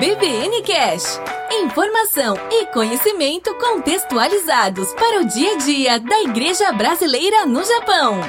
EBVN Cash. Informação e conhecimento contextualizados para o dia a dia da Igreja Brasileira no Japão.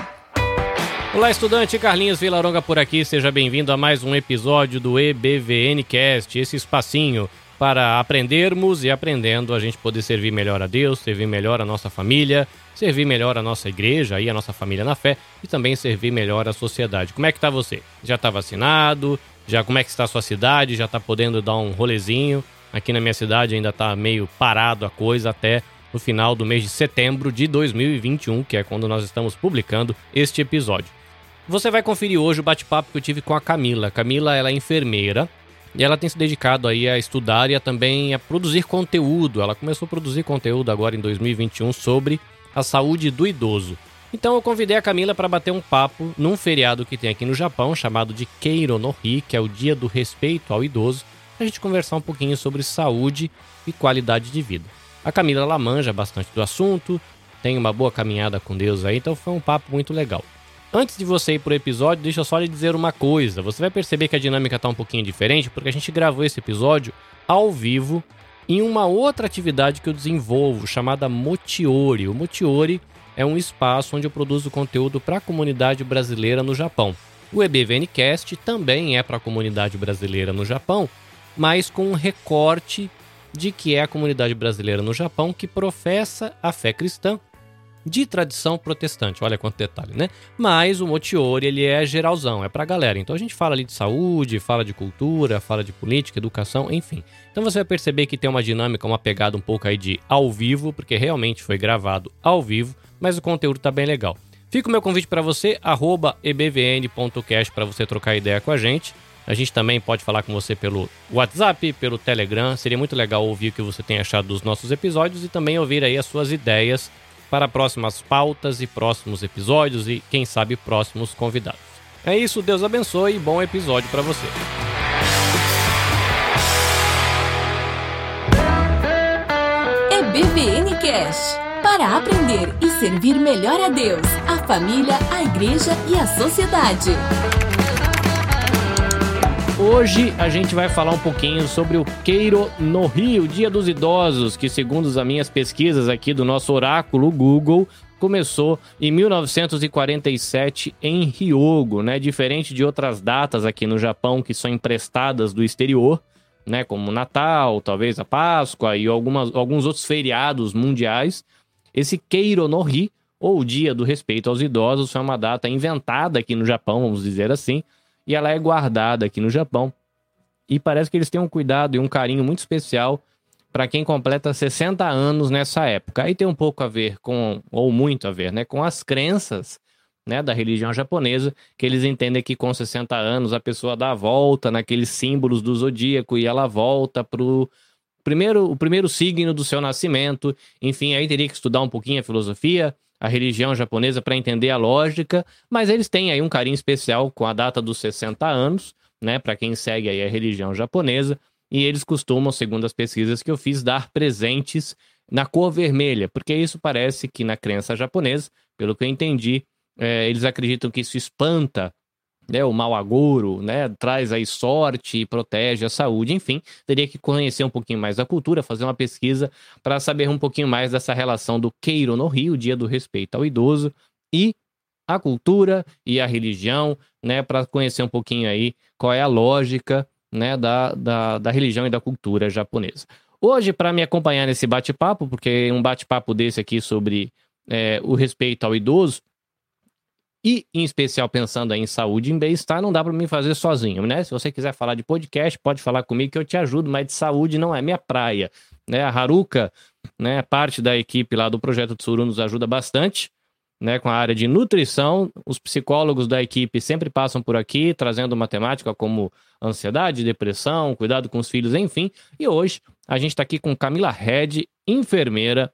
Olá, estudante Carlinhos Vilaronga por aqui. Seja bem-vindo a mais um episódio do EBVN Cast, esse espacinho para aprendermos e aprendendo a gente poder servir melhor a Deus, servir melhor a nossa família, servir melhor a nossa igreja e a nossa família na fé e também servir melhor a sociedade. Como é que tá você? Já está vacinado? Já como é que está a sua cidade? Já está podendo dar um rolezinho? Aqui na minha cidade ainda está meio parado a coisa até no final do mês de setembro de 2021, que é quando nós estamos publicando este episódio. Você vai conferir hoje o bate-papo que eu tive com a Camila. Camila, ela é enfermeira e ela tem se dedicado aí a estudar e a também a produzir conteúdo. Ela começou a produzir conteúdo agora em 2021 sobre a saúde do idoso. Então eu convidei a Camila para bater um papo num feriado que tem aqui no Japão, chamado de Keiro no Hi, que é o Dia do Respeito ao Idoso, para a gente conversar um pouquinho sobre saúde e qualidade de vida. A Camila ela manja bastante do assunto, tem uma boa caminhada com Deus aí, então foi um papo muito legal. Antes de você ir pro episódio, deixa eu só lhe dizer uma coisa. Você vai perceber que a dinâmica tá um pouquinho diferente, porque a gente gravou esse episódio ao vivo em uma outra atividade que eu desenvolvo, chamada Motiori. O Motiori é um espaço onde eu produzo conteúdo para a comunidade brasileira no Japão. O EBVNcast também é para a comunidade brasileira no Japão, mas com um recorte de que é a comunidade brasileira no Japão que professa a fé cristã de tradição protestante. Olha quanto detalhe, né? Mas o Motiori, ele é geralzão, é pra galera. Então a gente fala ali de saúde, fala de cultura, fala de política, educação, enfim. Então você vai perceber que tem uma dinâmica, uma pegada um pouco aí de ao vivo, porque realmente foi gravado ao vivo, mas o conteúdo tá bem legal. Fica o meu convite para você, ebvn.cast, para você trocar ideia com a gente. A gente também pode falar com você pelo WhatsApp, pelo Telegram. Seria muito legal ouvir o que você tem achado dos nossos episódios e também ouvir aí as suas ideias para próximas pautas e próximos episódios e, quem sabe, próximos convidados. É isso, Deus abençoe e bom episódio para você. É BVN Cash para aprender e servir melhor a Deus, a família, a igreja e a sociedade. Hoje a gente vai falar um pouquinho sobre o Queiro no Rio, Dia dos Idosos, que segundo as minhas pesquisas aqui do nosso oráculo Google, começou em 1947 em Ryogo, né? Diferente de outras datas aqui no Japão que são emprestadas do exterior, né? Como Natal, talvez a Páscoa e algumas, alguns outros feriados mundiais. Esse Keiro no Ri, ou Dia do Respeito aos Idosos, foi uma data inventada aqui no Japão, vamos dizer assim, e ela é guardada aqui no Japão. E parece que eles têm um cuidado e um carinho muito especial para quem completa 60 anos nessa época. Aí tem um pouco a ver com, ou muito a ver, né, com as crenças né, da religião japonesa, que eles entendem que com 60 anos a pessoa dá a volta naqueles símbolos do zodíaco e ela volta pro primeiro, o primeiro signo do seu nascimento. Enfim, aí teria que estudar um pouquinho a filosofia, a religião japonesa para entender a lógica, mas eles têm aí um carinho especial com a data dos 60 anos, né, para quem segue aí a religião japonesa, e eles costumam, segundo as pesquisas que eu fiz, dar presentes na cor vermelha, porque isso parece que na crença japonesa, pelo que eu entendi, é, eles acreditam que isso espanta né, o mau agouro, né, traz aí sorte protege a saúde, enfim, teria que conhecer um pouquinho mais da cultura, fazer uma pesquisa para saber um pouquinho mais dessa relação do Keiro no Rio, Dia do Respeito ao Idoso, e a cultura e a religião, né, para conhecer um pouquinho aí qual é a lógica, né, da, da, da religião e da cultura japonesa. Hoje, para me acompanhar nesse bate-papo, porque um bate-papo desse aqui sobre é, o respeito ao idoso, e em especial pensando em saúde e em bem-estar, não dá para mim fazer sozinho, né? Se você quiser falar de podcast, pode falar comigo que eu te ajudo, mas de saúde não é minha praia, né? A Haruka, né, parte da equipe lá do projeto Tsuru nos ajuda bastante, né, com a área de nutrição. Os psicólogos da equipe sempre passam por aqui trazendo matemática como ansiedade, depressão, cuidado com os filhos, enfim. E hoje a gente está aqui com Camila Red, enfermeira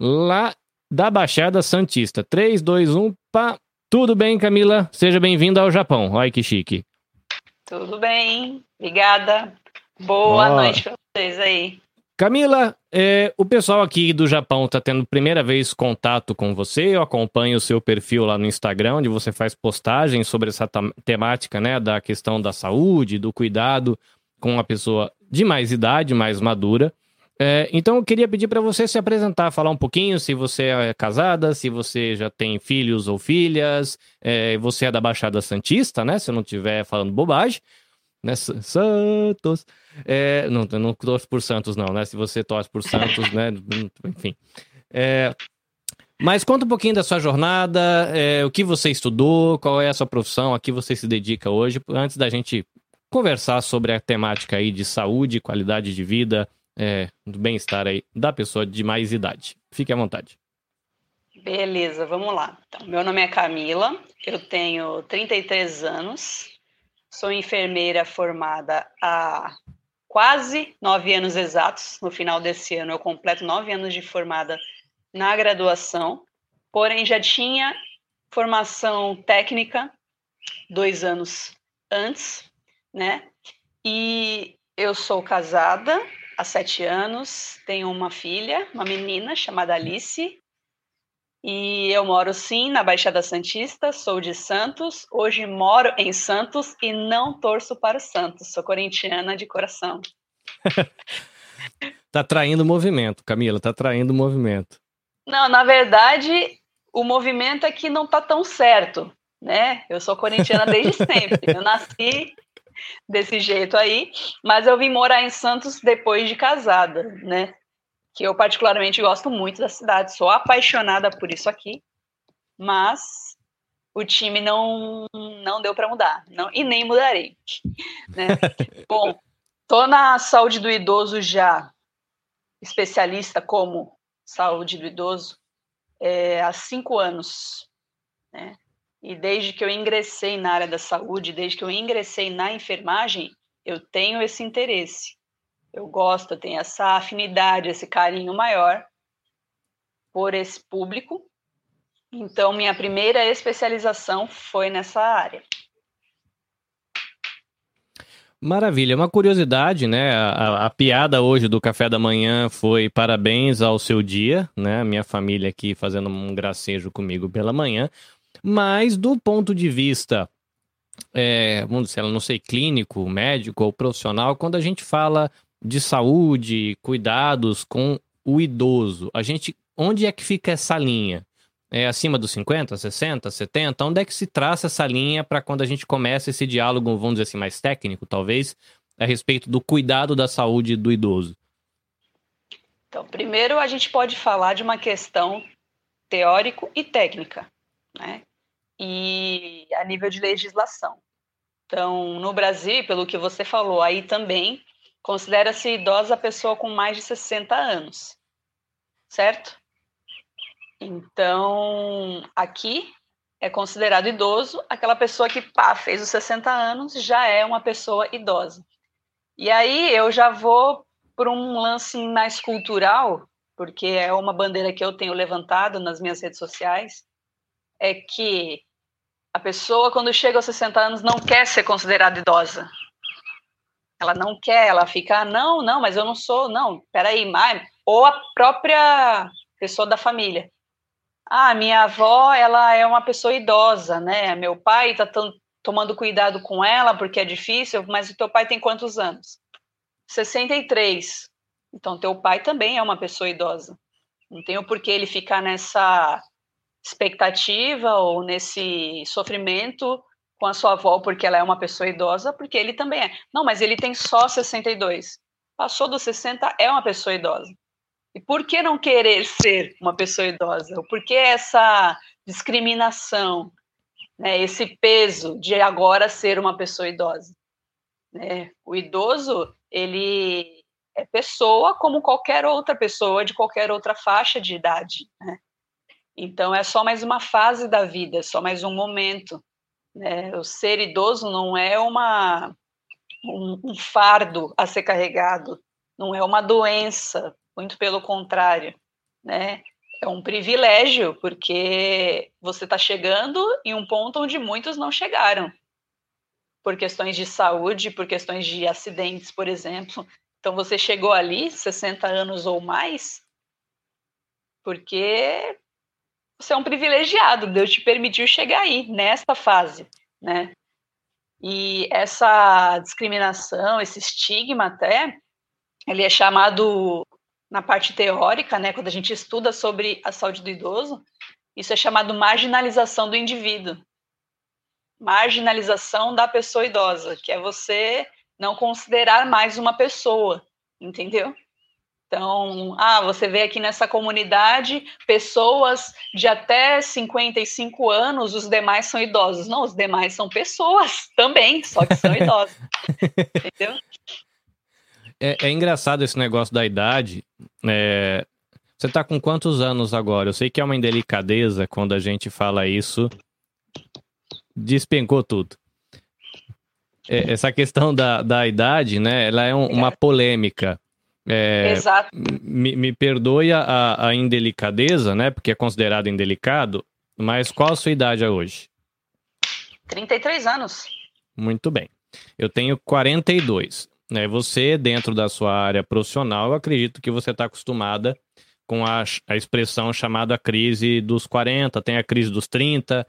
lá da Baixada Santista. 3 2 1 pá. Tudo bem, Camila? Seja bem-vinda ao Japão. Olha que chique. Tudo bem, obrigada. Boa oh. noite para vocês aí. Camila, é, o pessoal aqui do Japão está tendo primeira vez contato com você. Eu acompanho o seu perfil lá no Instagram, onde você faz postagens sobre essa temática, né, da questão da saúde, do cuidado com a pessoa de mais idade, mais madura. É, então eu queria pedir para você se apresentar, falar um pouquinho se você é casada, se você já tem filhos ou filhas, é, você é da Baixada Santista, né? Se eu não estiver falando bobagem, né? Santos. É, não, não torço por Santos, não, né? Se você torce por Santos, né? Enfim. É, mas conta um pouquinho da sua jornada, é, o que você estudou, qual é a sua profissão, a que você se dedica hoje, antes da gente conversar sobre a temática aí de saúde, qualidade de vida, é, do bem-estar aí da pessoa de mais idade. Fique à vontade. Beleza, vamos lá. Então, meu nome é Camila, eu tenho 33 anos, sou enfermeira formada há quase nove anos exatos. No final desse ano, eu completo nove anos de formada na graduação, porém já tinha formação técnica dois anos antes, né? E eu sou casada, há sete anos, tenho uma filha, uma menina chamada Alice, e eu moro sim na Baixada Santista, sou de Santos, hoje moro em Santos e não torço para o Santos, sou corintiana de coração. tá traindo movimento, Camila, tá traindo movimento. Não, na verdade, o movimento é que não tá tão certo, né? Eu sou corintiana desde sempre. Eu nasci desse jeito aí, mas eu vim morar em Santos depois de casada, né? Que eu particularmente gosto muito da cidade, sou apaixonada por isso aqui, mas o time não não deu para mudar, não e nem mudarei, né? Bom, tô na saúde do idoso já especialista como saúde do idoso é, há cinco anos, né? E desde que eu ingressei na área da saúde, desde que eu ingressei na enfermagem, eu tenho esse interesse. Eu gosto, eu tenho essa afinidade, esse carinho maior por esse público. Então, minha primeira especialização foi nessa área. Maravilha, uma curiosidade, né? A, a, piada hoje do café da manhã foi parabéns ao seu dia, né? Minha família aqui fazendo um gracejo comigo pela manhã. Mas do ponto de vista, é, vamos dizer, não sei, clínico, médico ou profissional, quando a gente fala de saúde, cuidados com o idoso, a gente, onde é que fica essa linha? É acima dos 50, 60, 70? Onde é que se traça essa linha para quando a gente começa esse diálogo, vamos dizer assim, mais técnico, talvez, a respeito do cuidado da saúde do idoso? Então, primeiro a gente pode falar de uma questão teórico e técnica, né? E a nível de legislação. Então, no Brasil, pelo que você falou, aí também considera-se idosa a pessoa com mais de 60 anos, certo? Então, aqui é considerado idoso aquela pessoa que pá, fez os 60 anos, já é uma pessoa idosa. E aí eu já vou por um lance mais cultural, porque é uma bandeira que eu tenho levantado nas minhas redes sociais, é que a pessoa, quando chega aos 60 anos, não quer ser considerada idosa. Ela não quer, ela fica, ah, não, não, mas eu não sou, não, peraí, mas... ou a própria pessoa da família. Ah, minha avó, ela é uma pessoa idosa, né? Meu pai está tomando cuidado com ela porque é difícil, mas o teu pai tem quantos anos? 63. Então, teu pai também é uma pessoa idosa. Não tem o porquê ele ficar nessa expectativa ou nesse sofrimento com a sua avó porque ela é uma pessoa idosa, porque ele também é. Não, mas ele tem só 62. Passou dos 60, é uma pessoa idosa. E por que não querer ser uma pessoa idosa? Por que essa discriminação, né, esse peso de agora ser uma pessoa idosa? Né? O idoso, ele é pessoa como qualquer outra pessoa de qualquer outra faixa de idade. Né? Então, é só mais uma fase da vida, é só mais um momento. Né? O ser idoso não é uma, um, um fardo a ser carregado, não é uma doença, muito pelo contrário. Né? É um privilégio, porque você está chegando em um ponto onde muitos não chegaram, por questões de saúde, por questões de acidentes, por exemplo. Então, você chegou ali, 60 anos ou mais, porque você é um privilegiado, Deus te permitiu chegar aí, nesta fase, né? E essa discriminação, esse estigma até, ele é chamado na parte teórica, né, quando a gente estuda sobre a saúde do idoso, isso é chamado marginalização do indivíduo. Marginalização da pessoa idosa, que é você não considerar mais uma pessoa, entendeu? Então, ah, você vê aqui nessa comunidade pessoas de até 55 anos, os demais são idosos. Não, os demais são pessoas também, só que são idosos. Entendeu? É, é, engraçado esse negócio da idade. É, você está com quantos anos agora? Eu sei que é uma indelicadeza quando a gente fala isso. Despencou tudo. É, essa questão da, da idade, né? Ela é um, uma polêmica. É, Exato. Me, me perdoe a, a indelicadeza, né? Porque é considerado indelicado. Mas qual a sua idade hoje? 33 anos. Muito bem. Eu tenho 42. Né? Você, dentro da sua área profissional, eu acredito que você está acostumada com a, a expressão chamada crise dos 40, tem a crise dos 30.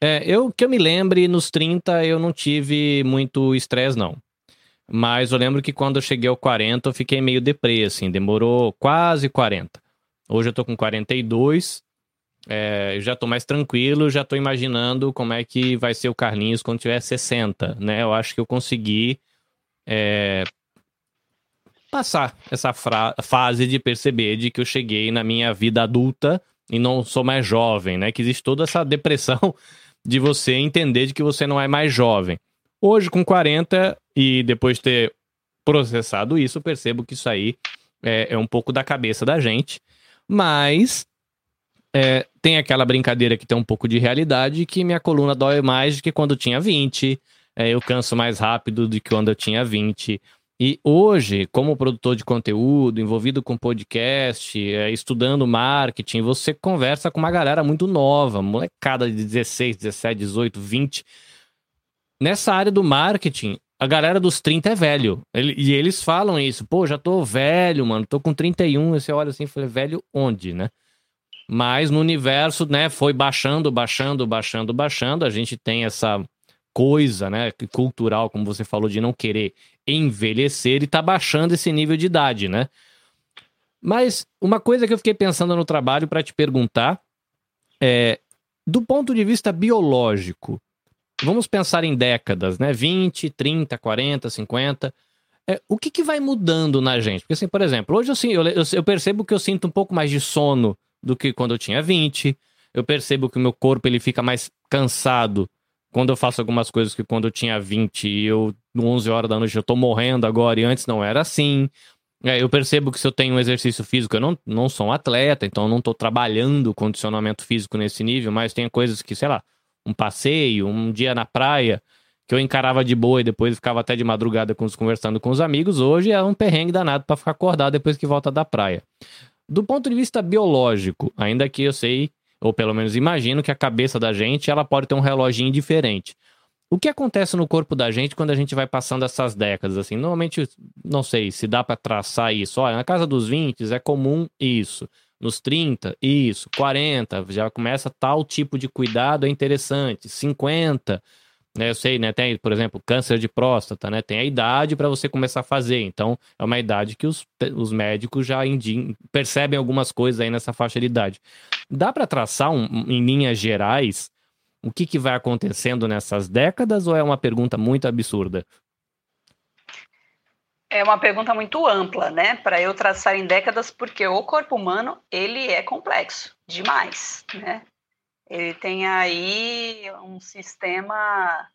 É, eu que eu me lembre, nos 30 eu não tive muito estresse, não. Mas eu lembro que quando eu cheguei ao 40, eu fiquei meio deprê, assim, demorou quase 40. Hoje eu tô com 42, é, já tô mais tranquilo, já tô imaginando como é que vai ser o Carlinhos quando tiver 60, né? Eu acho que eu consegui é, passar essa fase de perceber de que eu cheguei na minha vida adulta e não sou mais jovem, né? Que existe toda essa depressão de você entender de que você não é mais jovem. Hoje, com 40, e depois de ter processado isso, percebo que isso aí é, é um pouco da cabeça da gente. Mas é, tem aquela brincadeira que tem um pouco de realidade que minha coluna dói mais do que quando tinha 20. É, eu canso mais rápido do que quando eu tinha 20. E hoje, como produtor de conteúdo, envolvido com podcast, é, estudando marketing, você conversa com uma galera muito nova, molecada de 16, 17, 18, 20 nessa área do marketing, a galera dos 30 é velho. Ele, e eles falam isso. Pô, já tô velho, mano. Tô com 31. E você olha assim e fala, velho onde, né? Mas no universo, né, foi baixando, baixando, baixando, baixando. A gente tem essa coisa, né, cultural, como você falou, de não querer envelhecer e tá baixando esse nível de idade, né? Mas uma coisa que eu fiquei pensando no trabalho para te perguntar é, do ponto de vista biológico, vamos pensar em décadas, né? 20, 30, 40, 50. É, o que, que vai mudando na gente? Porque, assim, por exemplo, hoje assim, eu, eu, eu, percebo que eu sinto um pouco mais de sono do que quando eu tinha 20. Eu percebo que o meu corpo ele fica mais cansado quando eu faço algumas coisas que quando eu tinha 20 e eu, 11 horas da noite, eu tô morrendo agora e antes não era assim. É, eu percebo que se eu tenho um exercício físico, eu não, não sou um atleta, então eu não tô trabalhando condicionamento físico nesse nível, mas tem coisas que, sei lá, um passeio, um dia na praia, que eu encarava de boa e depois ficava até de madrugada conversando com os amigos, hoje é um perrengue danado para ficar acordado depois que volta da praia. Do ponto de vista biológico, ainda que eu sei, ou pelo menos imagino que a cabeça da gente, ela pode ter um reloginho diferente. O que acontece no corpo da gente quando a gente vai passando essas décadas assim? Normalmente, não sei se dá para traçar isso. Olha, na casa dos 20 é comum isso nos 30, isso, 40, já começa tal tipo de cuidado, é interessante. 50, né? Eu sei, né? Tem, por exemplo, câncer de próstata, né? Tem a idade para você começar a fazer. Então, é uma idade que os, os médicos já percebem algumas coisas aí nessa faixa de idade. Dá para traçar, um, em linhas gerais, o que, que vai acontecendo nessas décadas ou é uma pergunta muito absurda? É uma pergunta muito ampla, né? Para eu traçar em décadas, porque o corpo humano ele é complexo demais, né? Ele tem aí um sistema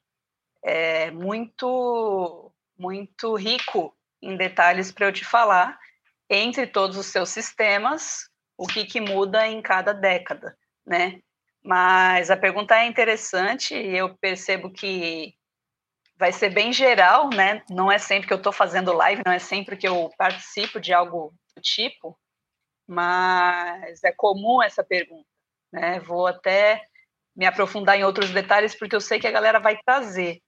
é, muito muito rico em detalhes para eu te falar entre todos os seus sistemas o que, que muda em cada década, né? Mas a pergunta é interessante e eu percebo que vai ser bem geral, né? Não é sempre que eu estou fazendo live, não é sempre que eu participo de algo do tipo, mas é comum essa pergunta, né? Vou até me aprofundar em outros detalhes porque eu sei que a galera vai trazer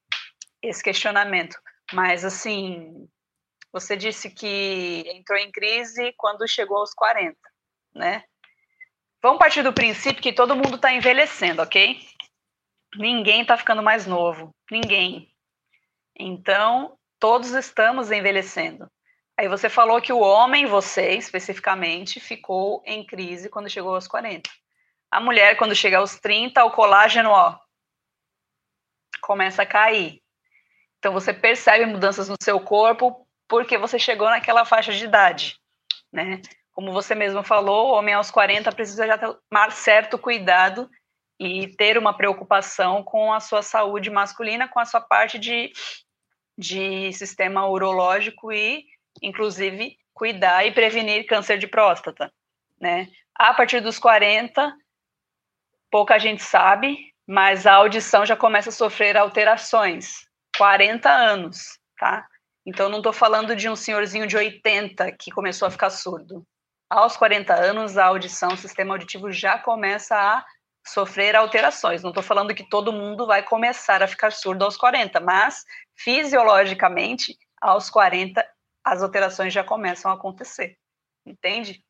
esse questionamento. Mas assim, você disse que entrou em crise quando chegou aos 40, né? Vamos partir do princípio que todo mundo está envelhecendo, ok? Ninguém está ficando mais novo, ninguém. Então, todos estamos envelhecendo. Aí você falou que o homem, você especificamente, ficou em crise quando chegou aos 40. A mulher, quando chega aos 30, o colágeno, ó, começa a cair. Então você percebe mudanças no seu corpo porque você chegou naquela faixa de idade, né? Como você mesmo falou, o homem aos 40 precisa já tomar certo cuidado e ter uma preocupação com a sua saúde masculina, com a sua parte de, de sistema urológico e, inclusive, cuidar e prevenir câncer de próstata, né? A partir dos 40, pouca gente sabe, mas a audição já começa a sofrer alterações. 40 anos, tá? Então não estou falando de um senhorzinho de 80 que começou a ficar surdo. Aos 40 anos, a audição, o sistema auditivo já começa a sofrer alterações. Não estou falando que todo mundo vai começar a ficar surdo aos 40, mas fisiologicamente, aos 40, as alterações já começam a acontecer. Entende?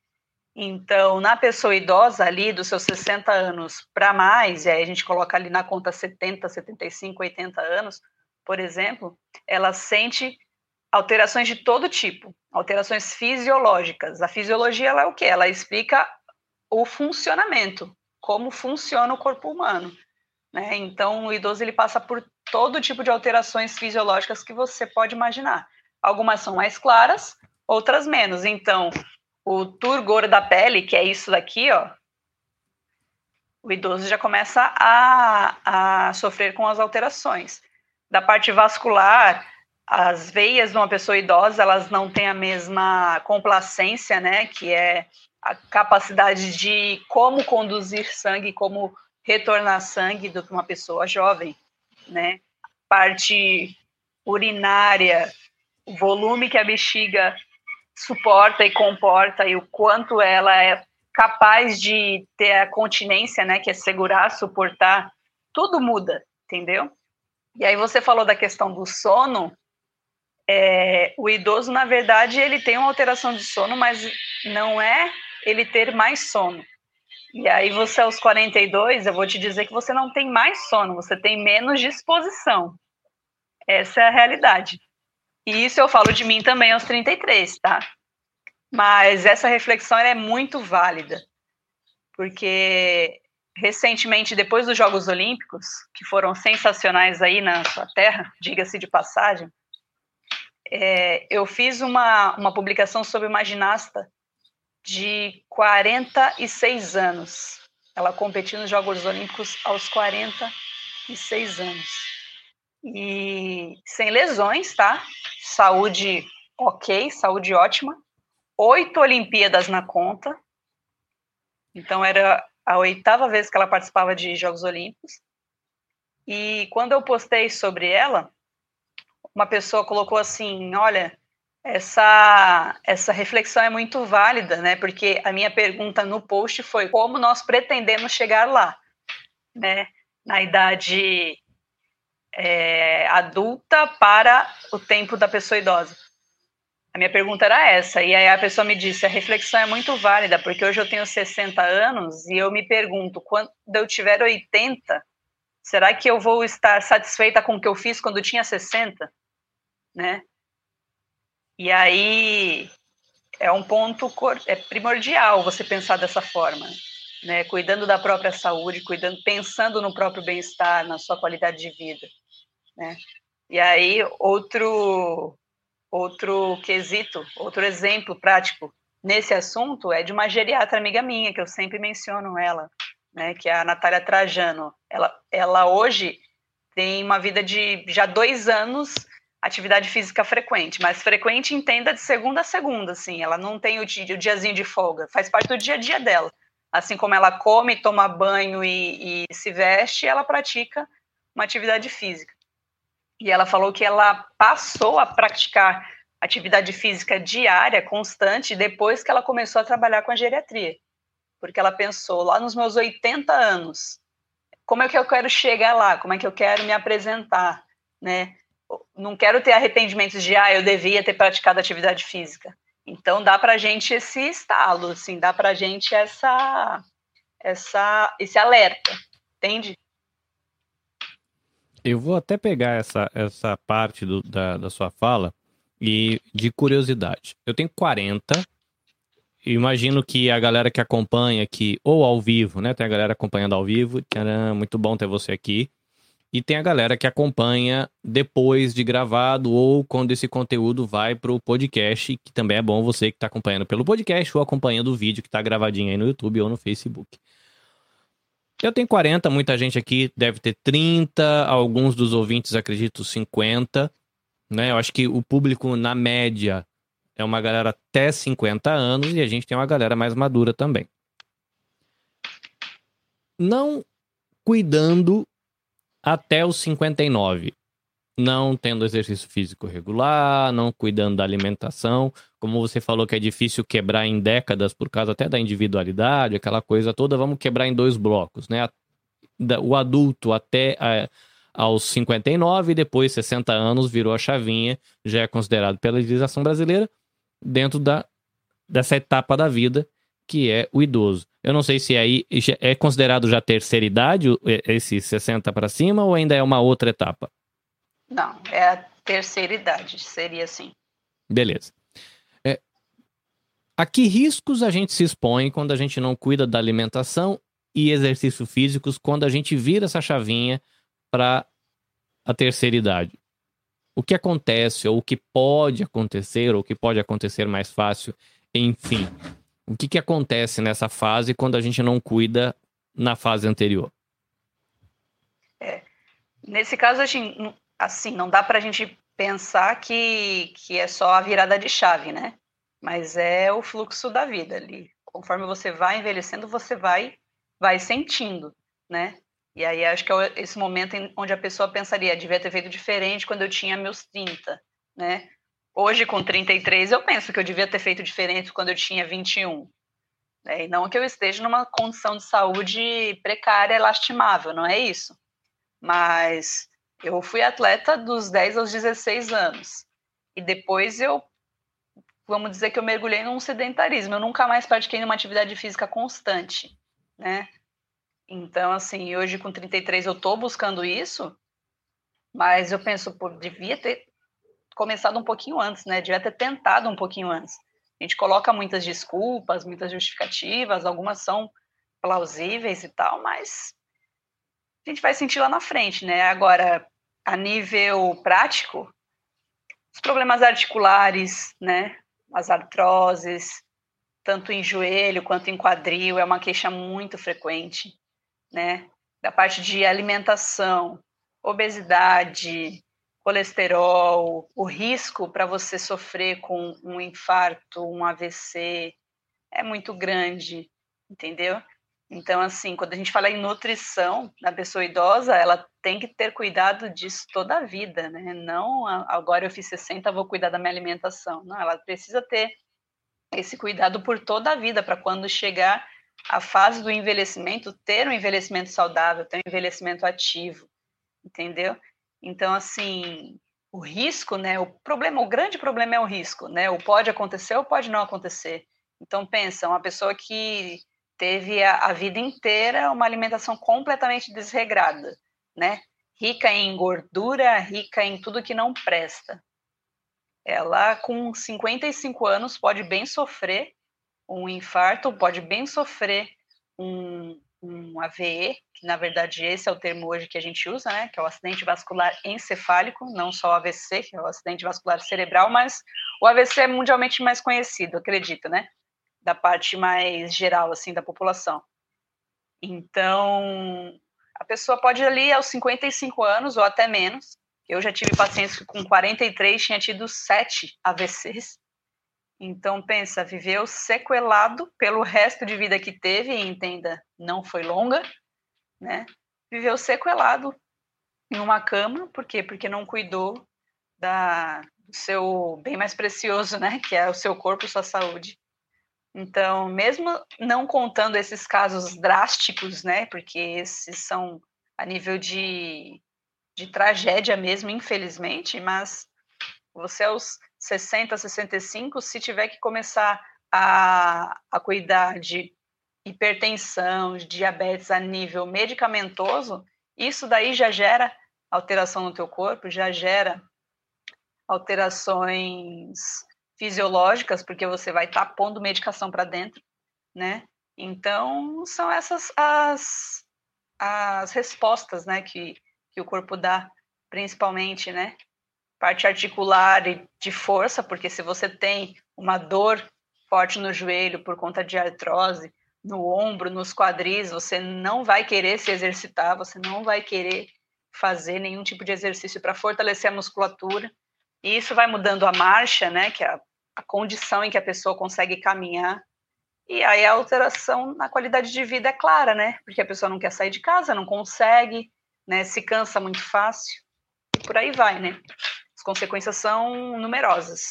Então, na pessoa idosa ali, dos seus 60 anos para mais, e aí a gente coloca ali na conta 70, 75, 80 anos, por exemplo, ela sente alterações de todo tipo, alterações fisiológicas. A fisiologia ela é o quê? Ela explica o funcionamento, como funciona o corpo humano. Né? Então, o idoso ele passa por todo tipo de alterações fisiológicas que você pode imaginar. Algumas são mais claras, outras menos. Então, o turgor da pele, que é isso daqui, ó, o idoso já começa a, a sofrer com as alterações. Da parte vascular, as veias de uma pessoa idosa, elas não têm a mesma complacência, né, que é a capacidade de como conduzir sangue, como retornar sangue do que uma pessoa jovem, né? Parte urinária, o volume que a bexiga suporta e comporta e o quanto ela é capaz de ter a continência, né, que é segurar, suportar, tudo muda, entendeu? E aí você falou da questão do sono, é, o idoso, na verdade, ele tem uma alteração de sono, mas não é ele ter mais sono. E aí você aos 42, eu vou te dizer que você não tem mais sono, você tem menos disposição. Essa é a realidade. E isso eu falo de mim também aos 33, tá? Mas essa reflexão é muito válida, porque recentemente, depois dos Jogos Olímpicos, que foram sensacionais aí na sua terra, diga-se de passagem, é, eu fiz uma, uma publicação sobre uma ginasta de 46 anos. Ela competiu nos Jogos Olímpicos aos 46 anos. E sem lesões, tá? Saúde ok, saúde ótima. Oito Olimpíadas na conta. Então era a oitava vez que ela participava de Jogos Olímpicos. E quando eu postei sobre ela, uma pessoa colocou assim: Olha, essa, essa reflexão é muito válida, né? Porque a minha pergunta no post foi como nós pretendemos chegar lá, né? Na idade é, adulta para o tempo da pessoa idosa. A minha pergunta era essa, e aí a pessoa me disse: a reflexão é muito válida, porque hoje eu tenho 60 anos e eu me pergunto, quando eu tiver 80, será que eu vou estar satisfeita com o que eu fiz quando eu tinha 60? Né? E aí é um ponto é primordial você pensar dessa forma, né? Cuidando da própria saúde, cuidando, pensando no próprio bem-estar, na sua qualidade de vida, né? E aí outro outro quesito, outro exemplo prático nesse assunto é de uma geriatra amiga minha que eu sempre menciono ela, né? Que é a Natália Trajano. Ela ela hoje tem uma vida de já dois anos atividade física frequente, mas frequente entenda de segunda a segunda, assim, ela não tem o, dia, o diazinho de folga, faz parte do dia a dia dela. Assim como ela come, toma banho e, e se veste, ela pratica uma atividade física. E ela falou que ela passou a praticar atividade física diária, constante, depois que ela começou a trabalhar com a geriatria. Porque ela pensou, lá nos meus 80 anos, como é que eu quero chegar lá? Como é que eu quero me apresentar? Né? Não quero ter arrependimentos de, ah, eu devia ter praticado atividade física. Então dá para gente esse estalo, assim, dá para gente essa, essa, esse alerta, entende? Eu vou até pegar essa, essa parte do, da, da sua fala e de curiosidade. Eu tenho 40. Imagino que a galera que acompanha aqui, ou ao vivo, né? Tem a galera acompanhando ao vivo. Tcharam, muito bom ter você aqui. E tem a galera que acompanha depois de gravado ou quando esse conteúdo vai para o podcast, que também é bom você que está acompanhando pelo podcast ou acompanhando o vídeo que está gravadinho aí no YouTube ou no Facebook. Eu tenho 40, muita gente aqui deve ter 30, alguns dos ouvintes acredito 50, né? Eu acho que o público na média é uma galera até 50 anos e a gente tem uma galera mais madura também. Não cuidando até os 59, não tendo exercício físico regular, não cuidando da alimentação, como você falou que é difícil quebrar em décadas por causa até da individualidade, aquela coisa toda, vamos quebrar em dois blocos, né? O adulto até a, aos 59 e depois 60 anos virou a chavinha, já é considerado pela legislação brasileira dentro da, dessa etapa da vida que é o idoso. Eu não sei se aí é considerado já terceira idade, esse 60 para cima, ou ainda é uma outra etapa? Não, é a terceira idade, seria assim. Beleza. É, a que riscos a gente se expõe quando a gente não cuida da alimentação e exercícios físicos quando a gente vira essa chavinha para a terceira idade? O que acontece, ou o que pode acontecer, ou o que pode acontecer mais fácil, enfim. O que, que acontece nessa fase quando a gente não cuida na fase anterior? É, nesse caso, assim, assim não dá para a gente pensar que, que é só a virada de chave, né? Mas é o fluxo da vida ali. Conforme você vai envelhecendo, você vai, vai sentindo, né? E aí acho que é esse momento onde a pessoa pensaria, devia ter feito diferente quando eu tinha meus 30, né? Hoje, com 33, eu penso que eu devia ter feito diferente quando eu tinha 21. Né? E não que eu esteja numa condição de saúde precária, lastimável, não é isso. Mas eu fui atleta dos 10 aos 16 anos. E depois eu, vamos dizer que eu mergulhei num sedentarismo. Eu nunca mais pratiquei uma atividade física constante, né? Então, assim, hoje com 33 eu estou buscando isso, mas eu penso, pô, devia ter começado um pouquinho antes, né? Devia ter tentado um pouquinho antes. A gente coloca muitas desculpas, muitas justificativas, algumas são plausíveis e tal, mas a gente vai sentir lá na frente, né? Agora, a nível prático, os problemas articulares, né? As artroses, tanto em joelho quanto em quadril, é uma queixa muito frequente, né? Da parte de alimentação, obesidade, colesterol, o risco para você sofrer com um infarto, um AVC é muito grande, entendeu? Então, assim, quando a gente fala em nutrição na pessoa idosa, ela tem que ter cuidado disso toda a vida, né? Não agora eu fiz 60, vou cuidar da minha alimentação. Não, ela precisa ter esse cuidado por toda a vida, para quando chegar a fase do envelhecimento, ter um envelhecimento saudável, ter um envelhecimento ativo, entendeu? Então, assim, o risco, né? O problema, o grande problema é o risco, né? O pode acontecer ou pode não acontecer. Então, pensa, uma pessoa que teve a, a vida inteira uma alimentação completamente desregrada, né? Rica em gordura, rica em tudo que não presta. Ela, com 55 anos, pode bem sofrer um infarto, pode bem sofrer um, um AVE, que na verdade esse é o termo hoje que a gente usa, né, que é o acidente vascular encefálico, não só o AVC, que é o acidente vascular cerebral, mas o AVC é mundialmente mais conhecido, acredito, né, da parte mais geral, assim, da população. Então, a pessoa pode ir ali aos 55 anos ou até menos. Eu já tive pacientes que com 43 tinha tido sete AVCs, então, pensa, viveu sequelado pelo resto de vida que teve, e entenda, não foi longa, né? Viveu sequelado em uma cama, por quê? Porque não cuidou da, do seu bem mais precioso, né? Que é o seu corpo, sua saúde. Então, mesmo não contando esses casos drásticos, né? Porque esses são a nível de, de tragédia mesmo, infelizmente, mas você aos 60, 65, se tiver que começar a, a cuidar de hipertensão, de diabetes a nível medicamentoso, isso daí já gera alteração no teu corpo, já gera alterações fisiológicas, porque você vai estar tá pondo medicação para dentro, né? Então, são essas as, as respostas, né, que, que o corpo dá, principalmente, né? Parte articular e de força, porque se você tem uma dor forte no joelho por conta de artrose, no ombro, nos quadris, você não vai querer se exercitar, você não vai querer fazer nenhum tipo de exercício para fortalecer a musculatura. E isso vai mudando a marcha, né, que é a, a condição em que a pessoa consegue caminhar. E aí a alteração na qualidade de vida é clara, né? Porque a pessoa não quer sair de casa, não consegue, né, se cansa muito fácil. E por aí vai, né? As consequências são numerosas.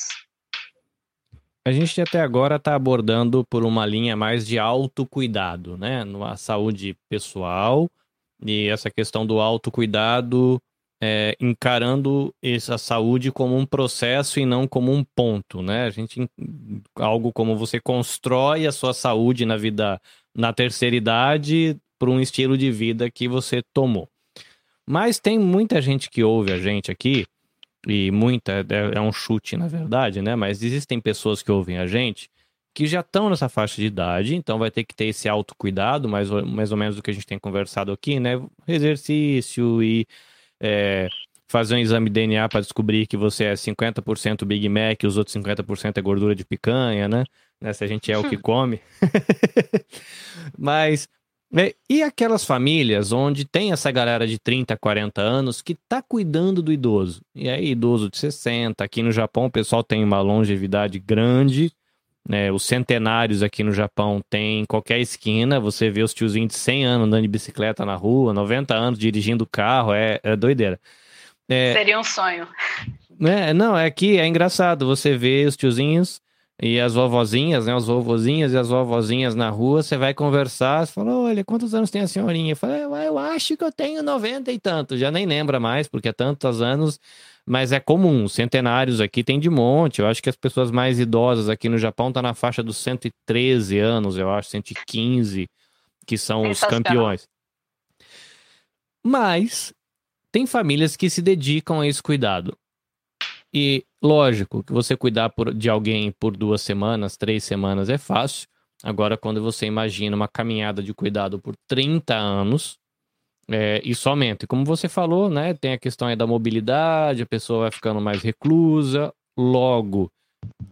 A gente até agora está abordando por uma linha mais de autocuidado, né? Na saúde pessoal e essa questão do autocuidado é, encarando essa saúde como um processo e não como um ponto, né? A gente algo como você constrói a sua saúde na vida na terceira idade por um estilo de vida que você tomou. Mas tem muita gente que ouve a gente aqui e muita é, é um chute na verdade, né? Mas existem pessoas que ouvem a gente que já estão nessa faixa de idade, então vai ter que ter esse autocuidado, mais, mais ou menos do que a gente tem conversado aqui, né? Exercício e é, fazer um exame DNA para descobrir que você é 50% Big Mac e os outros 50% é gordura de picanha, né? né? Se a gente é o que come. Mas. E aquelas famílias onde tem essa galera de 30, 40 anos que tá cuidando do idoso? E aí, idoso de 60, aqui no Japão o pessoal tem uma longevidade grande, né? Os centenários aqui no Japão tem qualquer esquina, você vê os tiozinhos de 100 anos andando de bicicleta na rua, 90 anos dirigindo carro, é, é doideira. É, Seria um sonho. É, não, é que é engraçado, você vê os tiozinhos e as vovozinhas, né, os vovozinhas e as vovozinhas na rua, você vai conversar, você fala, olha, quantos anos tem a senhorinha? Eu falo, eu acho que eu tenho 90 e tanto, já nem lembra mais, porque é tantos anos mas é comum. Centenários aqui tem de monte. Eu acho que as pessoas mais idosas aqui no Japão estão tá na faixa dos 113 anos, eu acho, 115, que são os campeões. Mas tem famílias que se dedicam a esse cuidado. E, lógico, que você cuidar por, de alguém por duas semanas, três semanas é fácil. Agora, quando você imagina uma caminhada de cuidado por 30 anos, é, isso aumenta. E como você falou, né, tem a questão aí da mobilidade, a pessoa vai ficando mais reclusa, logo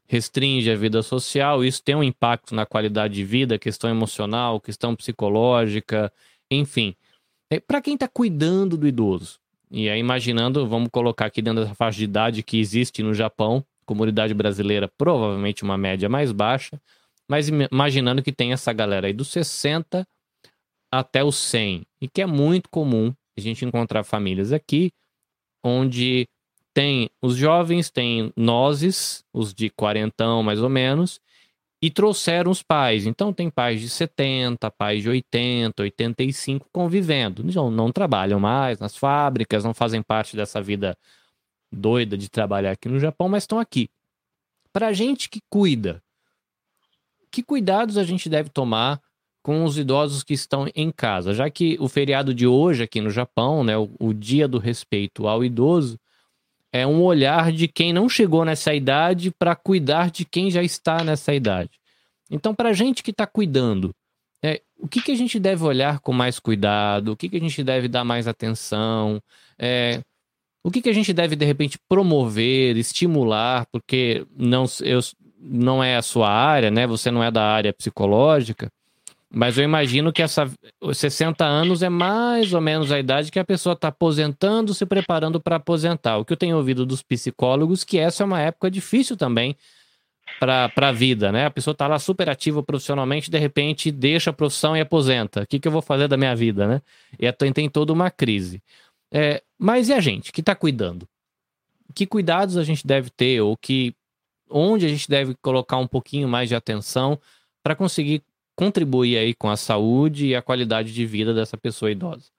restringe a vida social, isso tem um impacto na qualidade de vida, questão emocional, questão psicológica, enfim. É, Para quem está cuidando do idoso, e aí imaginando, vamos colocar aqui dentro dessa faixa de idade que existe no Japão, comunidade brasileira provavelmente uma média mais baixa, mas imaginando que tem essa galera aí dos 60 até os 100, e que é muito comum a gente encontrar famílias aqui onde tem os jovens, tem nozes, os de quarentão mais ou menos, e trouxeram os pais. Então tem pais de 70, pais de 80, 85 convivendo. Não, não trabalham mais nas fábricas, não fazem parte dessa vida doida de trabalhar aqui no Japão, mas estão aqui. Para gente que cuida, que cuidados a gente deve tomar com os idosos que estão em casa, já que o feriado de hoje aqui no Japão, né, o, o Dia do Respeito ao Idoso, é um olhar de quem não chegou nessa idade para cuidar de quem já está nessa idade. Então, para a gente que está cuidando, é, o que, que a gente deve olhar com mais cuidado? O que, que a gente deve dar mais atenção? É, o que, que a gente deve, de repente, promover, estimular? Porque não, eu, não é a sua área, né? Você não é da área psicológica. Mas eu imagino que essa 60 anos é mais ou menos a idade que a pessoa está aposentando, se preparando para aposentar. O que eu tenho ouvido dos psicólogos que essa é uma época difícil também para a vida, né? A pessoa está lá super ativa profissionalmente, de repente deixa a profissão e aposenta. O que, que eu vou fazer da minha vida, né? E tem toda uma crise. É, mas e a gente que está cuidando? Que cuidados a gente deve ter ou que onde a gente deve colocar um pouquinho mais de atenção para conseguir contribuir aí com a saúde e a qualidade de vida dessa pessoa idosa?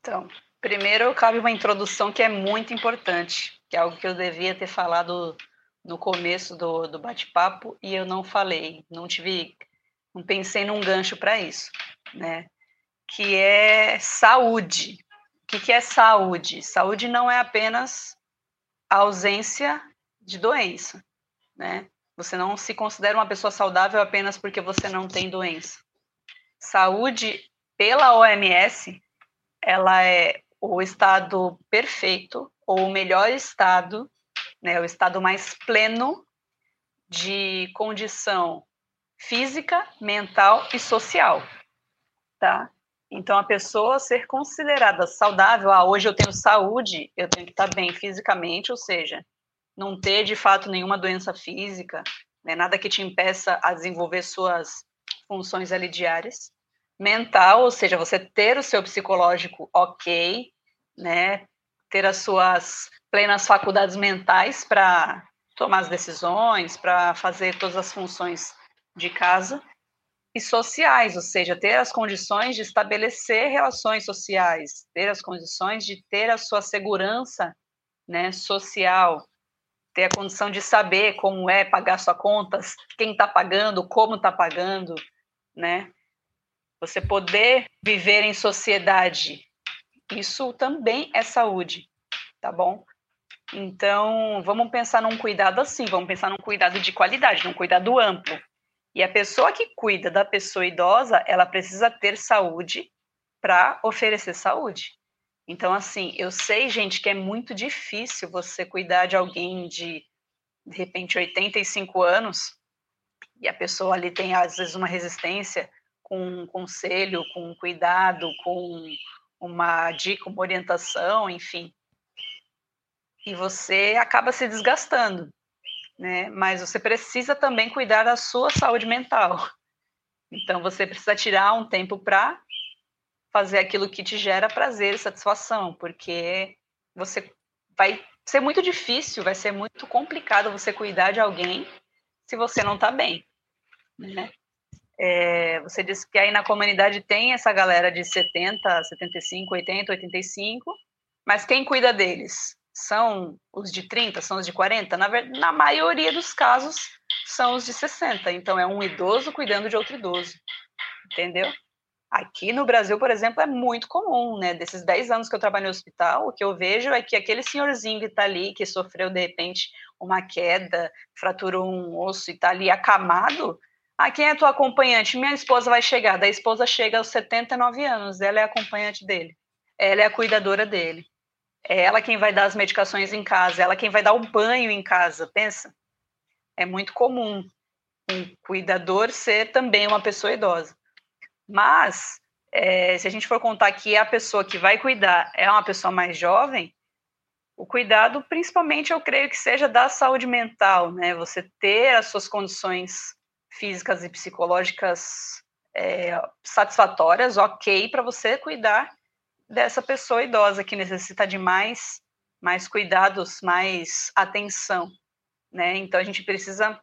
Então, primeiro cabe uma introdução que é muito importante, que é algo que eu devia ter falado no começo do, do bate-papo e eu não falei, não tive, não pensei num gancho para isso, né? Que é saúde. O O que é saúde? Saúde não é apenas a ausência de doença, né? Você não se considera uma pessoa saudável apenas porque você não tem doença. Saúde, pela OMS, ela é o estado perfeito ou o melhor estado, né, o estado mais pleno de condição física, mental e social, tá? Então, a pessoa ser considerada saudável, ah, hoje eu tenho saúde, eu tenho que estar bem fisicamente, ou seja, não ter de fato nenhuma doença física, né, nada que te impeça a desenvolver suas funções ali diárias. Mental, ou seja, você ter o seu psicológico ok, né, ter as suas plenas faculdades mentais para tomar as decisões, para fazer todas as funções de casa e sociais, ou seja, ter as condições de estabelecer relações sociais, ter as condições de ter a sua segurança né, social, ter a condição de saber como é pagar suas contas, quem está pagando, como está pagando, né? Você poder viver em sociedade, isso também é saúde, tá bom? Então, vamos pensar num cuidado assim, vamos pensar num cuidado de qualidade, num cuidado amplo. E a pessoa que cuida da pessoa idosa, ela precisa ter saúde para oferecer saúde. Então, assim, eu sei, gente, que é muito difícil você cuidar de alguém de, de repente, 85 anos, e a pessoa ali tem, às vezes, uma resistência com um conselho, com um cuidado, com uma dica, uma orientação, enfim. E você acaba se desgastando né? Mas você precisa também cuidar da sua saúde mental. Então você precisa tirar um tempo para fazer aquilo que te gera prazer e satisfação, porque você vai ser muito difícil, vai ser muito complicado você cuidar de alguém se você não está bem, né? É, você disse que aí na comunidade tem essa galera de 70, 75, 80, 85, mas quem cuida deles? são os de 30, são os de 40? Na, na maioria dos casos, são os de 60. Então, é um idoso cuidando de outro idoso. Entendeu? Aqui no Brasil, por exemplo, é muito comum, né? Desses 10 anos que eu trabalho no hospital, o que eu vejo é que aquele senhorzinho que está ali, que sofreu de repente uma queda, fraturou um osso e está ali acamado. Ah, quem é tua acompanhante? Minha esposa vai chegar. Da esposa chega aos 79 anos, ela é acompanhante dele. Ela é a cuidadora dele. É ela quem vai dar as medicações em casa, ela quem vai dar o banho em casa, pensa? É muito comum um cuidador ser também uma pessoa idosa. Mas, é, se a gente for contar que a pessoa que vai cuidar é uma pessoa mais jovem, o cuidado, principalmente, eu creio que seja da saúde mental, né? Você ter as suas condições físicas e psicológicas é, satisfatórias, ok, para você cuidar dessa pessoa idosa que necessita de mais, mais cuidados, mais atenção, né? Então a gente precisa,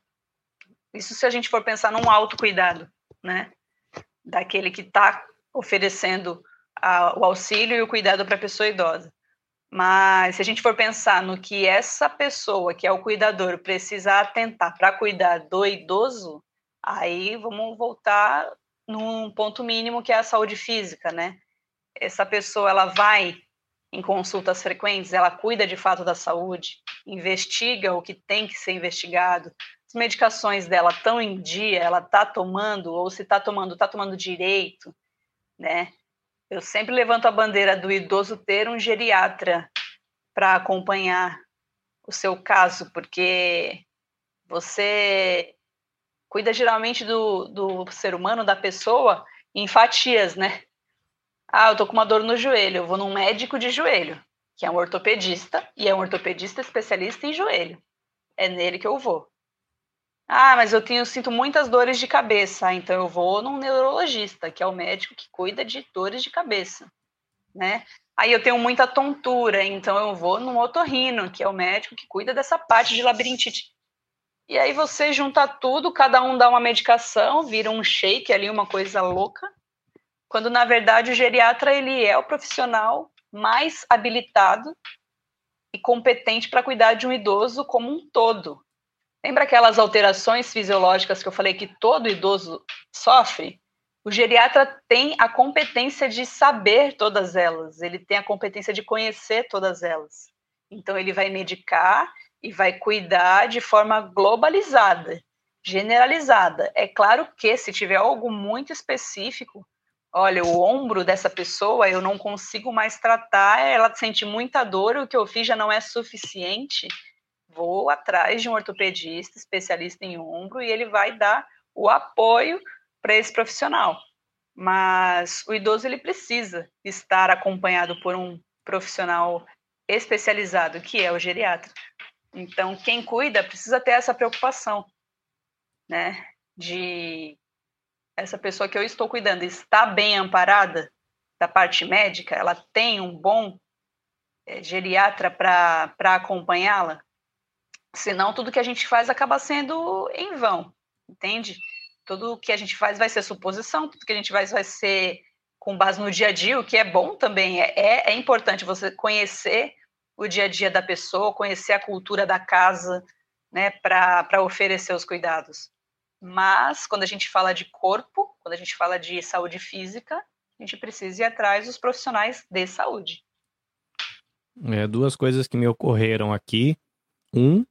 isso se a gente for pensar num autocuidado, né? Daquele que está oferecendo a, o auxílio e o cuidado para a pessoa idosa. Mas se a gente for pensar no que essa pessoa, que é o cuidador, precisa atentar para cuidar do idoso, aí vamos voltar num ponto mínimo que é a saúde física, né? essa pessoa ela vai em consultas frequentes, ela cuida de fato da saúde, investiga o que tem que ser investigado, as medicações dela estão em dia, ela está tomando, ou se está tomando, está tomando direito, né? Eu sempre levanto a bandeira do idoso ter um geriatra para acompanhar o seu caso, porque você cuida geralmente do, do ser humano, da pessoa, em fatias, né? Ah, eu tô com uma dor no joelho, eu vou num médico de joelho, que é um ortopedista, e é um ortopedista especialista em joelho. É nele que eu vou. Ah, mas eu tenho, sinto muitas dores de cabeça, então eu vou num neurologista, que é o médico que cuida de dores de cabeça, né? Aí eu tenho muita tontura, então eu vou num otorrino, que é o médico que cuida dessa parte de labirintite. E aí você junta tudo, cada um dá uma medicação, vira um shake ali, uma coisa louca, quando na verdade o geriatra ele é o profissional mais habilitado e competente para cuidar de um idoso como um todo. Lembra aquelas alterações fisiológicas que eu falei que todo idoso sofre? O geriatra tem a competência de saber todas elas, ele tem a competência de conhecer todas elas. Então, ele vai medicar e vai cuidar de forma globalizada, generalizada. É claro que, se tiver algo muito específico, olha, o ombro dessa pessoa eu não consigo mais tratar, ela sente muita dor, o que eu fiz já não é suficiente. Vou atrás de um ortopedista, especialista em ombro, e ele vai dar o apoio para esse profissional. Mas o idoso ele precisa estar acompanhado por um profissional especializado, que é o geriatra. Então, quem cuida precisa ter essa preocupação, né? De essa pessoa que eu estou cuidando está bem amparada da parte médica, ela tem um bom é, geriatra para acompanhá-la, senão tudo que a gente faz acaba sendo em vão, entende? Tudo que a gente faz vai ser suposição, tudo que a gente faz vai ser com base no dia a dia, o que é bom também. É, é, é importante você conhecer o dia a dia da pessoa, conhecer a cultura da casa, né, para oferecer os cuidados. Mas, quando a gente fala de corpo, quando a gente fala de saúde física, a gente precisa ir atrás dos profissionais de saúde. É, duas coisas que me ocorreram aqui. Um,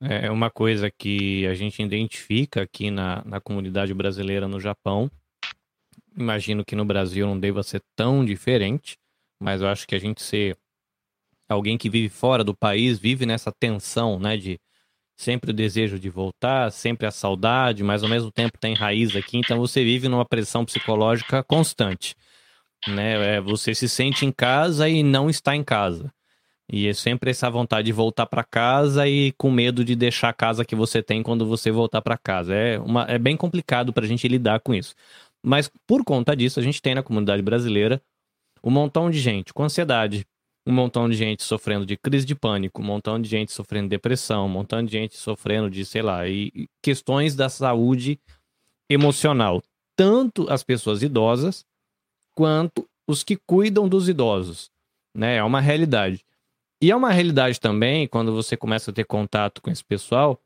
é uma coisa que a gente identifica aqui na, na comunidade brasileira no Japão. Imagino que no Brasil não deva ser tão diferente, mas eu acho que a gente ser alguém que vive fora do país vive nessa tensão, né, de sempre o desejo de voltar, sempre a saudade, mas ao mesmo tempo tem raiz aqui, então você vive numa pressão psicológica constante, né? É, você se sente em casa e não está em casa. E é sempre essa vontade de voltar para casa e com medo de deixar a casa que você tem quando você voltar para casa. É, uma, é bem complicado para a gente lidar com isso. Mas por conta disso, a gente tem na comunidade brasileira um montão de gente com ansiedade, um montão de gente sofrendo de crise de pânico, um montão de gente sofrendo de depressão, um montão de gente sofrendo de, sei lá, e, questões da saúde emocional. Tanto as pessoas idosas quanto os que cuidam dos idosos. Né? É uma realidade. E é uma realidade também, quando você começa a ter contato com esse pessoal,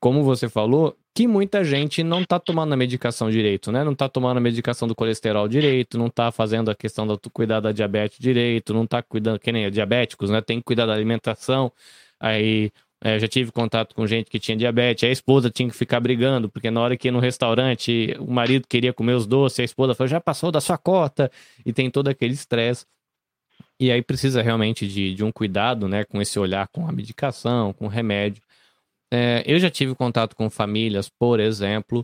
como você falou, que muita gente não está tomando a medicação direito, né? Não está tomando a medicação do colesterol direito, não está fazendo a questão do cuidar da diabetes direito, não está cuidando, que nem diabéticos, né? Tem que cuidar da alimentação. Aí é, já tive contato com gente que tinha diabetes, a esposa tinha que ficar brigando, porque na hora que ia no restaurante, o marido queria comer os doces, a esposa falou, já passou da sua cota, e tem todo aquele estresse. E aí precisa realmente de, de um cuidado, né, com esse olhar com a medicação, com o remédio. É, eu já tive contato com famílias, por exemplo,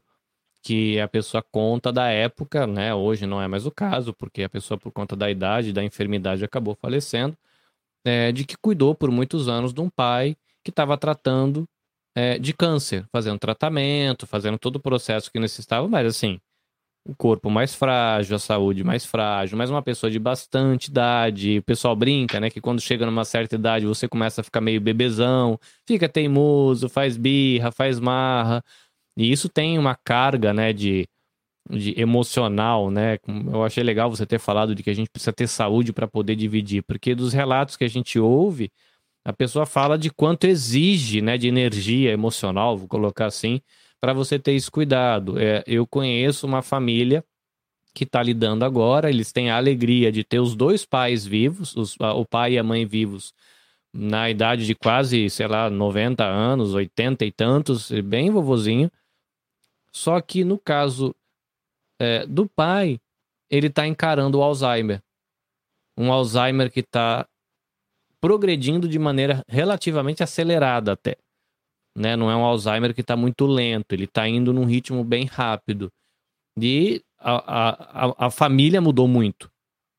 que a pessoa conta da época, né? Hoje não é mais o caso, porque a pessoa, por conta da idade, da enfermidade, acabou falecendo, é, de que cuidou por muitos anos de um pai que estava tratando é, de câncer, fazendo tratamento, fazendo todo o processo que necessitava, mas assim, o corpo mais frágil, a saúde mais frágil, mas uma pessoa de bastante idade. O pessoal brinca, né? Que quando chega numa certa idade você começa a ficar meio bebezão, fica teimoso, faz birra, faz marra. E isso tem uma carga, né? De, de emocional, né? Eu achei legal você ter falado de que a gente precisa ter saúde para poder dividir, porque dos relatos que a gente ouve, a pessoa fala de quanto exige, né? De energia emocional, vou colocar assim para você ter esse cuidado. É, eu conheço uma família que está lidando agora, eles têm a alegria de ter os dois pais vivos, os, o pai e a mãe vivos, na idade de quase, sei lá, 90 anos, 80 e tantos, bem vovozinho. Só que no caso é, do pai, ele está encarando o Alzheimer. Um Alzheimer que está progredindo de maneira relativamente acelerada até né? Não é um Alzheimer que está muito lento, ele está indo num ritmo bem rápido. E a, a, a família mudou muito,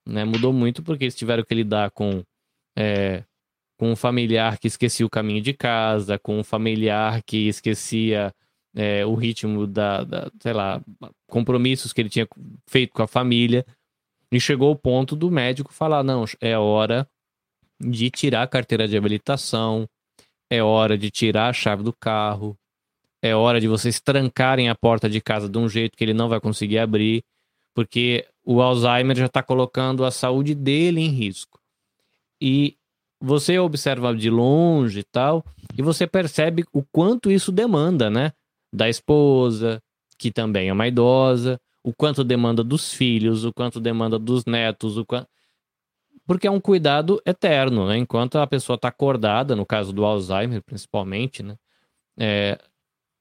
né? Mudou muito porque eles tiveram que lidar com, é, com um familiar que esquecia o caminho de casa, com um familiar que esquecia é, o ritmo da, da, sei lá, compromissos que ele tinha feito com a família. E chegou o ponto do médico falar: não, é hora de tirar a carteira de habilitação, é hora de tirar a chave do carro, é hora de vocês trancarem a porta de casa de um jeito que ele não vai conseguir abrir, porque o Alzheimer já está colocando a saúde dele em risco. E você observa de longe e tal, e você percebe o quanto isso demanda, né? Da esposa, que também é uma idosa, o quanto demanda dos filhos, o quanto demanda dos netos, o quanto porque é um cuidado eterno, né? Enquanto a pessoa está acordada, no caso do Alzheimer, principalmente, né? É,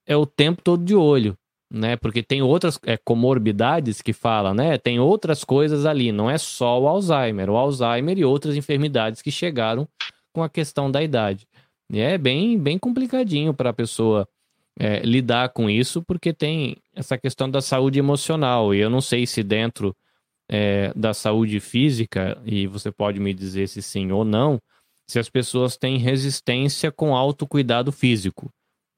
é o tempo todo de olho, né? Porque tem outras é, comorbidades que fala, né? Tem outras coisas ali, não é só o Alzheimer, o Alzheimer e outras enfermidades que chegaram com a questão da idade. E é bem, bem complicadinho para a pessoa é, lidar com isso, porque tem essa questão da saúde emocional. E eu não sei se dentro é, da saúde física, e você pode me dizer se sim ou não, se as pessoas têm resistência com autocuidado físico.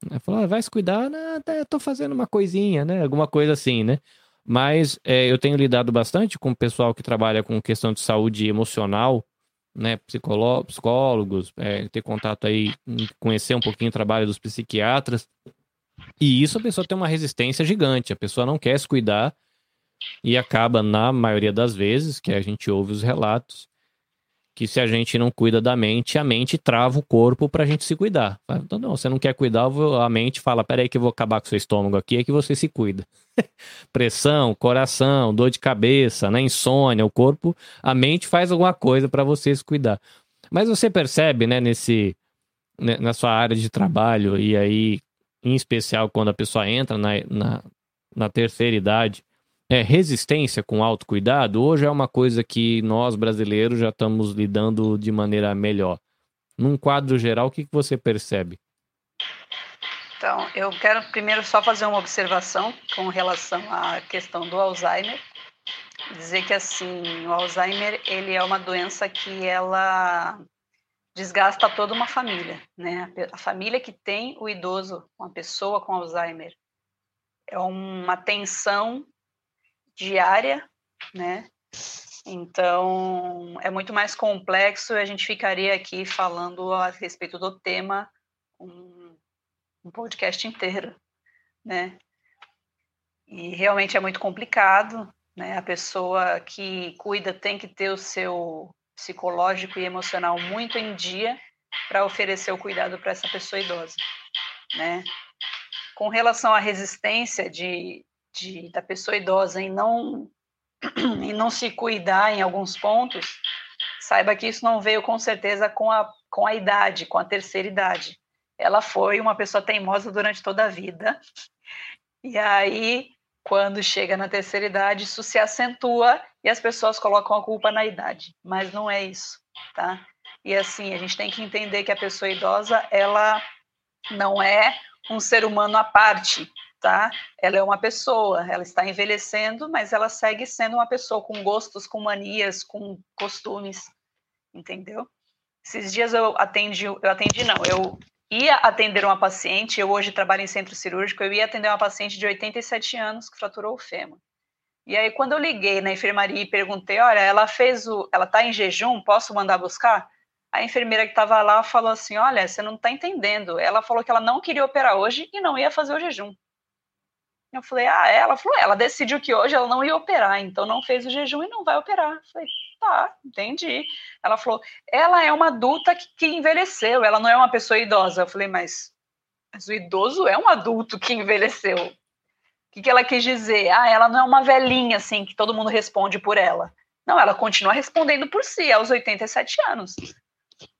Né? Falar, ah, vai se cuidar, tá, eu tô fazendo uma coisinha, né? Alguma coisa assim, né? Mas é, eu tenho lidado bastante com o pessoal que trabalha com questão de saúde emocional, né? psicólogos, é, ter contato aí, conhecer um pouquinho o trabalho dos psiquiatras. E isso a pessoa tem uma resistência gigante. A pessoa não quer se cuidar e acaba, na maioria das vezes, que a gente ouve os relatos, que se a gente não cuida da mente, a mente trava o corpo para a gente se cuidar. Então, não, você não quer cuidar, a mente fala: peraí, que eu vou acabar com seu estômago aqui, é que você se cuida. Pressão, coração, dor de cabeça, né, insônia, o corpo, a mente faz alguma coisa para você se cuidar. Mas você percebe, né, nesse, né, na sua área de trabalho, e aí, em especial, quando a pessoa entra na, na, na terceira idade, é, resistência com autocuidado hoje é uma coisa que nós brasileiros já estamos lidando de maneira melhor. Num quadro geral, o que, que você percebe? Então, eu quero primeiro só fazer uma observação com relação à questão do Alzheimer. Dizer que, assim, o Alzheimer, ele é uma doença que ela desgasta toda uma família, né? A família que tem o idoso, uma pessoa com Alzheimer, é uma tensão diária, né? Então, é muito mais complexo a gente ficaria aqui falando a respeito do tema um, um podcast inteiro, né? E realmente é muito complicado, né? A pessoa que cuida tem que ter o seu psicológico e emocional muito em dia para oferecer o cuidado para essa pessoa idosa, né? Com relação à resistência de, de, da pessoa idosa em não, em não se cuidar em alguns pontos, saiba que isso não veio com certeza com a, com a idade, com a terceira idade. Ela foi uma pessoa teimosa durante toda a vida. E aí, quando chega na terceira idade, isso se acentua e as pessoas colocam a culpa na idade. Mas não é isso, tá? E assim, a gente tem que entender que a pessoa idosa, ela não é um ser humano à parte tá? Ela é uma pessoa, ela está envelhecendo, mas ela segue sendo uma pessoa com gostos, com manias, com costumes, entendeu? Esses dias eu atendi, eu atendi não, eu ia atender uma paciente, eu hoje trabalho em centro cirúrgico, eu ia atender uma paciente de 87 anos que fraturou o fêmur. E aí quando eu liguei na enfermaria e perguntei, olha, ela fez o, ela tá em jejum, posso mandar buscar? A enfermeira que estava lá falou assim, olha, você não está entendendo. Ela falou que ela não queria operar hoje e não ia fazer o jejum. Eu falei, ah, ela falou, ela decidiu que hoje ela não ia operar, então não fez o jejum e não vai operar. Eu falei, tá, entendi. Ela falou, ela é uma adulta que, que envelheceu, ela não é uma pessoa idosa. Eu falei, mas, mas o idoso é um adulto que envelheceu. O que, que ela quis dizer? Ah, ela não é uma velhinha, assim, que todo mundo responde por ela. Não, ela continua respondendo por si, aos 87 anos,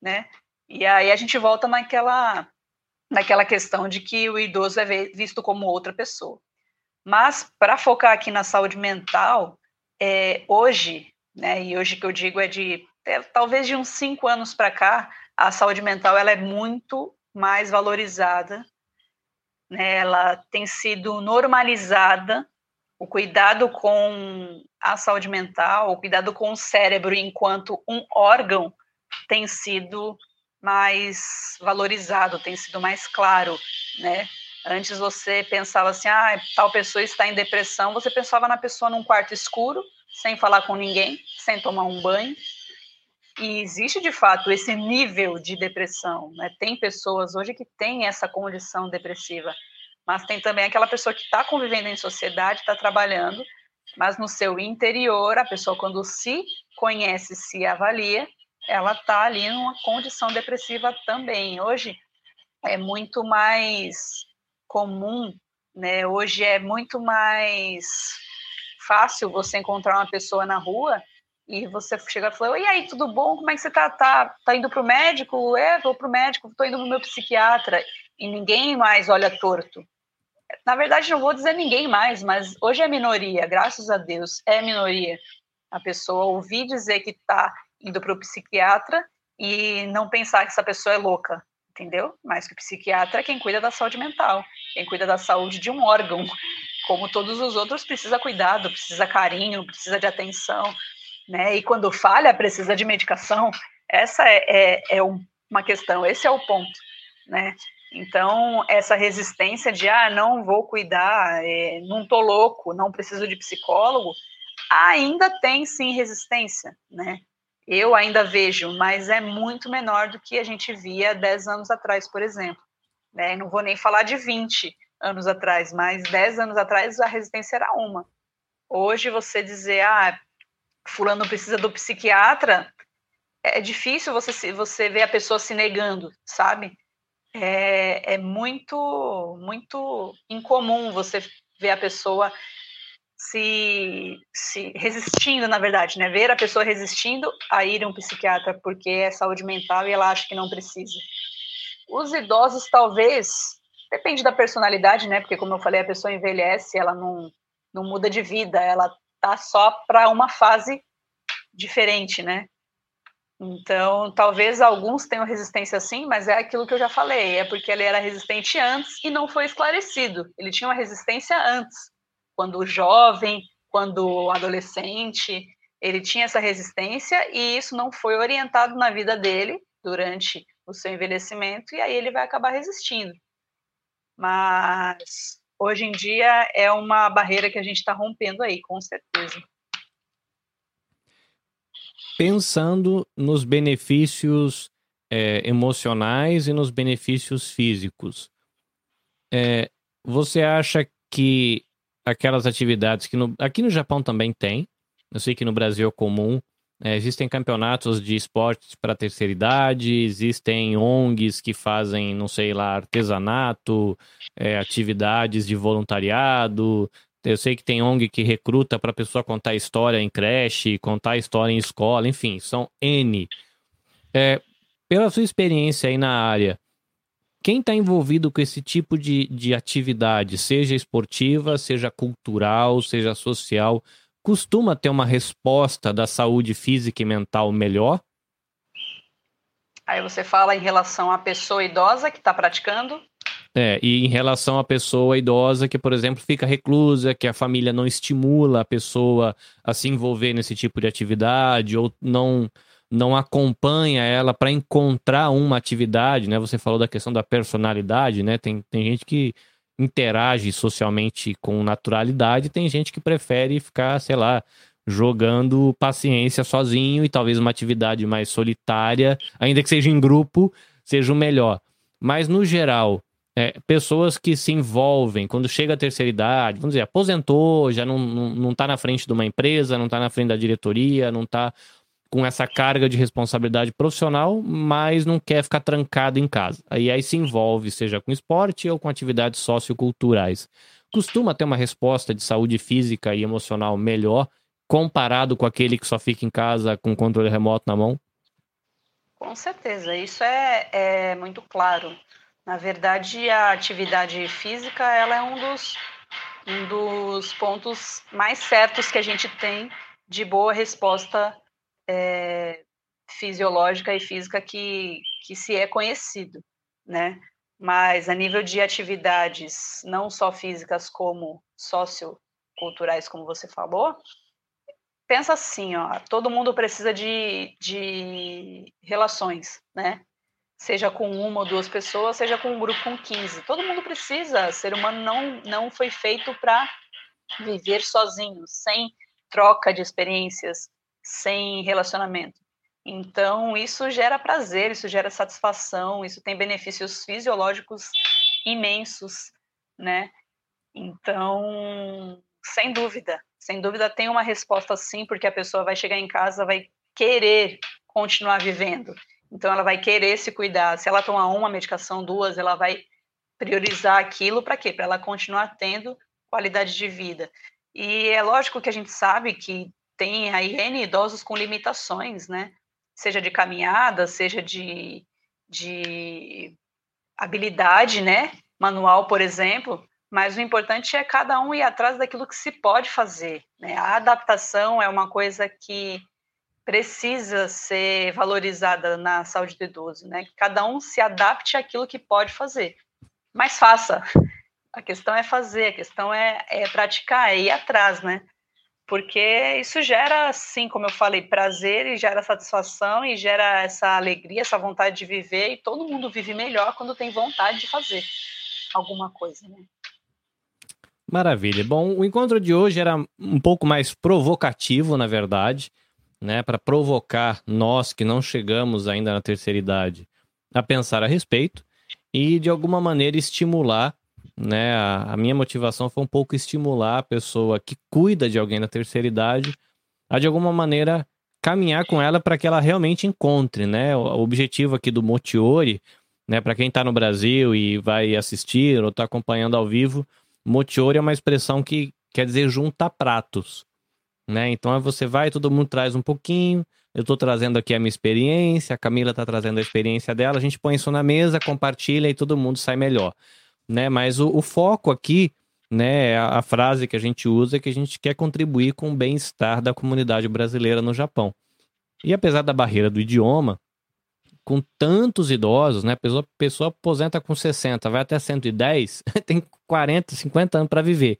né? E aí a gente volta naquela, naquela questão de que o idoso é visto como outra pessoa. Mas, para focar aqui na saúde mental, é, hoje, né, e hoje que eu digo é de é, talvez de uns cinco anos para cá, a saúde mental ela é muito mais valorizada, né, ela tem sido normalizada, o cuidado com a saúde mental, o cuidado com o cérebro enquanto um órgão tem sido mais valorizado, tem sido mais claro, né? Antes você pensava assim, ah, tal pessoa está em depressão, você pensava na pessoa num quarto escuro, sem falar com ninguém, sem tomar um banho. E existe de fato esse nível de depressão. Né? Tem pessoas hoje que têm essa condição depressiva, mas tem também aquela pessoa que está convivendo em sociedade, está trabalhando, mas no seu interior, a pessoa, quando se conhece, se avalia, ela está ali numa condição depressiva também. Hoje é muito mais comum, né, hoje é muito mais fácil você encontrar uma pessoa na rua e você chega e fala, e aí, tudo bom? Como é que você tá? Tá, tá indo pro médico? É, vou pro médico, tô indo pro meu psiquiatra. E ninguém mais olha torto. Na verdade, não vou dizer ninguém mais, mas hoje é minoria, graças a Deus, é minoria. A pessoa ouvir dizer que tá indo pro psiquiatra e não pensar que essa pessoa é louca, entendeu? Mas que o psiquiatra é quem cuida da saúde mental, quem cuida da saúde de um órgão. Como todos os outros, precisa cuidado, precisa carinho, precisa de atenção, né? E quando falha, precisa de medicação. Essa é, é, é uma questão, esse é o ponto, né? Então, essa resistência de, ah, não vou cuidar, é, não tô louco, não preciso de psicólogo, ainda tem sim resistência, né? Eu ainda vejo, mas é muito menor do que a gente via 10 anos atrás, por exemplo. Né? Não vou nem falar de 20 anos atrás, mas 10 anos atrás a resistência era uma. Hoje você dizer, ah, fulano precisa do psiquiatra, é difícil você, você ver a pessoa se negando, sabe? É, é muito, muito incomum você ver a pessoa se, se resistindo, na verdade, né? Ver a pessoa resistindo a ir a um psiquiatra porque é saúde mental e ela acha que não precisa. Os idosos, talvez, depende da personalidade, né? Porque, como eu falei, a pessoa envelhece, ela não, não muda de vida, ela tá só para uma fase diferente, né? Então, talvez alguns tenham resistência sim, mas é aquilo que eu já falei, é porque ele era resistente antes e não foi esclarecido. Ele tinha uma resistência antes, quando jovem, quando adolescente, ele tinha essa resistência e isso não foi orientado na vida dele durante o seu envelhecimento e aí ele vai acabar resistindo. Mas hoje em dia é uma barreira que a gente está rompendo aí, com certeza. Pensando nos benefícios é, emocionais e nos benefícios físicos, é, você acha que aquelas atividades que no, aqui no Japão também tem, eu sei que no Brasil é comum, é, existem campeonatos de esportes para terceira idade, existem ONGs que fazem, não sei lá, artesanato, é, atividades de voluntariado. Eu sei que tem ONG que recruta para a pessoa contar história em creche, contar história em escola, enfim, são N. É, pela sua experiência aí na área, quem está envolvido com esse tipo de, de atividade, seja esportiva, seja cultural, seja social, costuma ter uma resposta da saúde física e mental melhor? Aí você fala em relação à pessoa idosa que está praticando? É, e em relação à pessoa idosa que, por exemplo, fica reclusa, que a família não estimula a pessoa a se envolver nesse tipo de atividade, ou não, não acompanha ela para encontrar uma atividade, né? Você falou da questão da personalidade, né? Tem, tem gente que interage socialmente com naturalidade, tem gente que prefere ficar, sei lá, jogando paciência sozinho e talvez uma atividade mais solitária, ainda que seja em grupo, seja o melhor. Mas no geral, é, pessoas que se envolvem quando chega a terceira idade, vamos dizer, aposentou, já não, não, não tá na frente de uma empresa, não está na frente da diretoria, não está com essa carga de responsabilidade profissional, mas não quer ficar trancado em casa. Aí aí se envolve, seja com esporte ou com atividades socioculturais. Costuma ter uma resposta de saúde física e emocional melhor comparado com aquele que só fica em casa com controle remoto na mão? Com certeza, isso é, é muito claro. Na verdade, a atividade física ela é um dos, um dos pontos mais certos que a gente tem de boa resposta é, fisiológica e física que, que se é conhecido, né? Mas a nível de atividades, não só físicas como socioculturais, como você falou, pensa assim, ó, todo mundo precisa de, de relações, né? Seja com uma ou duas pessoas, seja com um grupo com 15. Todo mundo precisa. O ser humano não, não foi feito para viver sozinho, sem troca de experiências, sem relacionamento. Então, isso gera prazer, isso gera satisfação, isso tem benefícios fisiológicos imensos, né? Então, sem dúvida, sem dúvida tem uma resposta sim, porque a pessoa vai chegar em casa, vai querer continuar vivendo. Então, ela vai querer se cuidar. Se ela tomar uma medicação, duas, ela vai priorizar aquilo para quê? Para ela continuar tendo qualidade de vida. E é lógico que a gente sabe que tem aí N idosos com limitações, né? Seja de caminhada, seja de, de habilidade, né? Manual, por exemplo. Mas o importante é cada um ir atrás daquilo que se pode fazer. Né? A adaptação é uma coisa que precisa ser valorizada na saúde do idoso, né? Que cada um se adapte àquilo que pode fazer. Mas faça. A questão é fazer, a questão é, é praticar, é ir atrás, né? Porque isso gera, assim, como eu falei, prazer e gera satisfação e gera essa alegria, essa vontade de viver e todo mundo vive melhor quando tem vontade de fazer alguma coisa, né? Maravilha. Bom, o encontro de hoje era um pouco mais provocativo, na verdade né, para provocar nós que não chegamos ainda na terceira idade a pensar a respeito e de alguma maneira estimular, né, a, a minha motivação foi um pouco estimular a pessoa que cuida de alguém na terceira idade a de alguma maneira caminhar com ela para que ela realmente encontre, né? O objetivo aqui do Motiori, né, para quem está no Brasil e vai assistir ou está acompanhando ao vivo, Motiori é uma expressão que quer dizer junta pratos né? Então você vai, todo mundo traz um pouquinho. Eu estou trazendo aqui a minha experiência, a Camila está trazendo a experiência dela. A gente põe isso na mesa, compartilha e todo mundo sai melhor, né? Mas o, o foco aqui, né? A, a frase que a gente usa é que a gente quer contribuir com o bem-estar da comunidade brasileira no Japão. E apesar da barreira do idioma, com tantos idosos, né? A pessoa, pessoa aposenta com 60, vai até 110, tem 40, 50 anos para viver.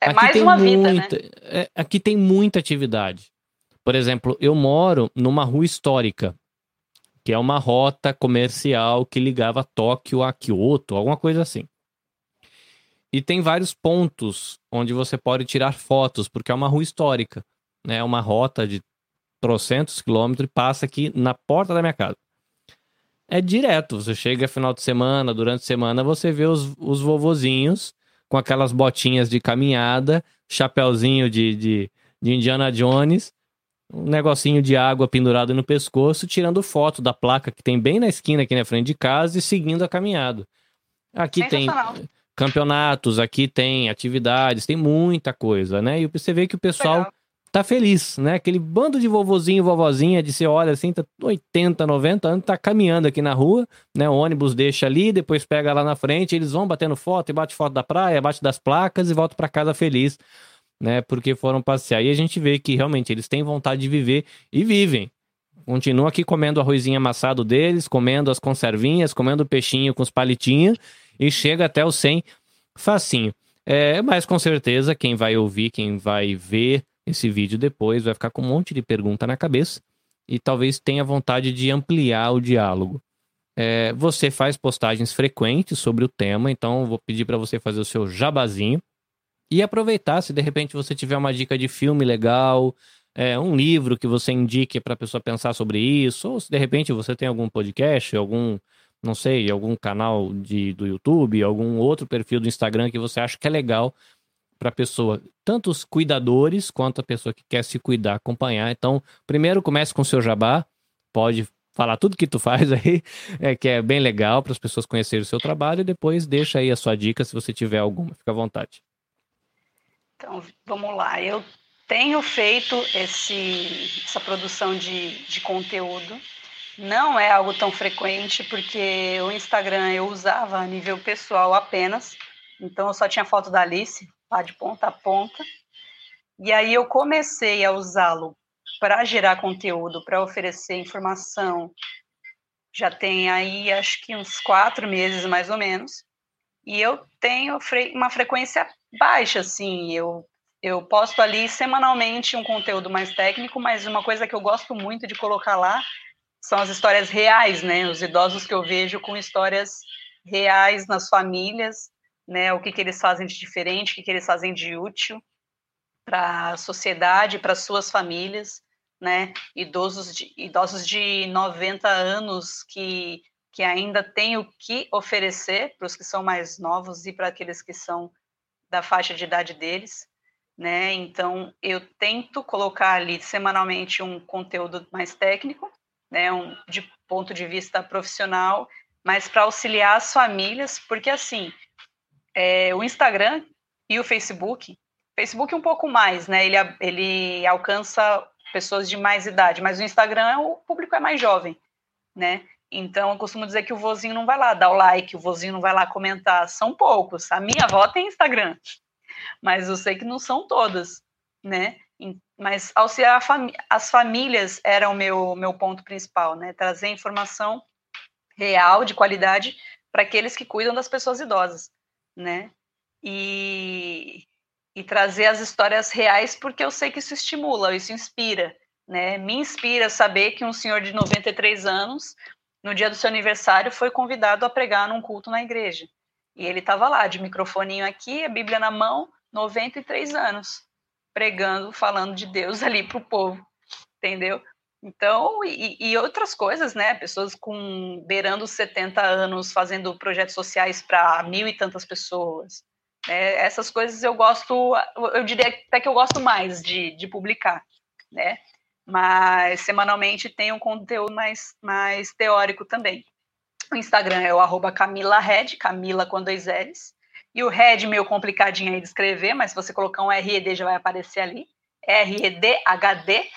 É aqui mais uma muita, vida, né? É, aqui tem muita atividade. Por exemplo, eu moro numa rua histórica, que é uma rota comercial que ligava Tóquio a Kyoto, alguma coisa assim. E tem vários pontos onde você pode tirar fotos, porque é uma rua histórica. Né? É uma rota de trocentos quilômetros e passa aqui na porta da minha casa. É direto, você chega final de semana, durante a semana, você vê os, os vovozinhos com aquelas botinhas de caminhada, chapéuzinho de, de, de Indiana Jones, um negocinho de água pendurado no pescoço, tirando foto da placa que tem bem na esquina aqui na frente de casa e seguindo a caminhada. Aqui tem campeonatos, aqui tem atividades, tem muita coisa, né? E você vê que o pessoal Legal tá feliz, né? Aquele bando de vovozinho e vovozinha de você olha assim, tá 80, 90 anos, tá caminhando aqui na rua, né? O ônibus deixa ali, depois pega lá na frente, eles vão batendo foto e bate foto da praia, bate das placas e volta para casa feliz, né? Porque foram passear. E a gente vê que realmente eles têm vontade de viver e vivem. Continuam aqui comendo o arrozinho amassado deles, comendo as conservinhas, comendo o peixinho com os palitinhos e chega até o 100 facinho. É, mas com certeza quem vai ouvir, quem vai ver esse vídeo depois, vai ficar com um monte de pergunta na cabeça e talvez tenha vontade de ampliar o diálogo. É, você faz postagens frequentes sobre o tema, então vou pedir para você fazer o seu jabazinho e aproveitar se de repente você tiver uma dica de filme legal, é, um livro que você indique para a pessoa pensar sobre isso, ou se de repente você tem algum podcast, algum, não sei, algum canal de, do YouTube, algum outro perfil do Instagram que você acha que é legal para a pessoa, tanto os cuidadores quanto a pessoa que quer se cuidar, acompanhar. Então, primeiro comece com o seu jabá, pode falar tudo que tu faz aí, é, que é bem legal para as pessoas conhecerem o seu trabalho, e depois deixa aí a sua dica se você tiver alguma, fica à vontade. Então, vamos lá. Eu tenho feito esse, essa produção de, de conteúdo. Não é algo tão frequente, porque o Instagram eu usava a nível pessoal apenas. Então, eu só tinha foto da Alice, lá de ponta a ponta. E aí eu comecei a usá-lo para gerar conteúdo, para oferecer informação. Já tem aí acho que uns quatro meses mais ou menos. E eu tenho uma frequência baixa, assim. Eu, eu posto ali semanalmente um conteúdo mais técnico, mas uma coisa que eu gosto muito de colocar lá são as histórias reais, né? Os idosos que eu vejo com histórias reais nas famílias né? O que, que eles fazem de diferente, o que, que eles fazem de útil para a sociedade, para suas famílias, né? Idosos de, idosos de 90 anos que, que ainda têm o que oferecer para os que são mais novos e para aqueles que são da faixa de idade deles, né? Então eu tento colocar ali semanalmente um conteúdo mais técnico, né? Um, de ponto de vista profissional, mas para auxiliar as famílias, porque assim é, o Instagram e o Facebook, Facebook um pouco mais, né? Ele, ele alcança pessoas de mais idade, mas o Instagram o público é mais jovem, né? Então eu costumo dizer que o vozinho não vai lá dar o like, o vozinho não vai lá comentar, são poucos. A minha avó tem Instagram, mas eu sei que não são todas, né? Mas auxiliar fami as famílias era o meu, meu ponto principal, né? Trazer informação real, de qualidade, para aqueles que cuidam das pessoas idosas, né? E, e trazer as histórias reais, porque eu sei que isso estimula, isso inspira, né? Me inspira saber que um senhor de 93 anos, no dia do seu aniversário, foi convidado a pregar num culto na igreja. E ele estava lá, de microfoninho aqui, a Bíblia na mão, 93 anos, pregando, falando de Deus ali para o povo, entendeu? Então, e, e, outras coisas, né? Pessoas com beirando 70 anos fazendo projetos sociais para mil e tantas pessoas. Né? Essas coisas eu gosto, eu diria até que eu gosto mais de, de publicar, né? Mas semanalmente tem um conteúdo mais, mais teórico também. O Instagram é o arroba Camila Red, Camila com dois L's. E o Red meio complicadinho aí de escrever, mas se você colocar um RED já vai aparecer ali. R-E-D-H-D.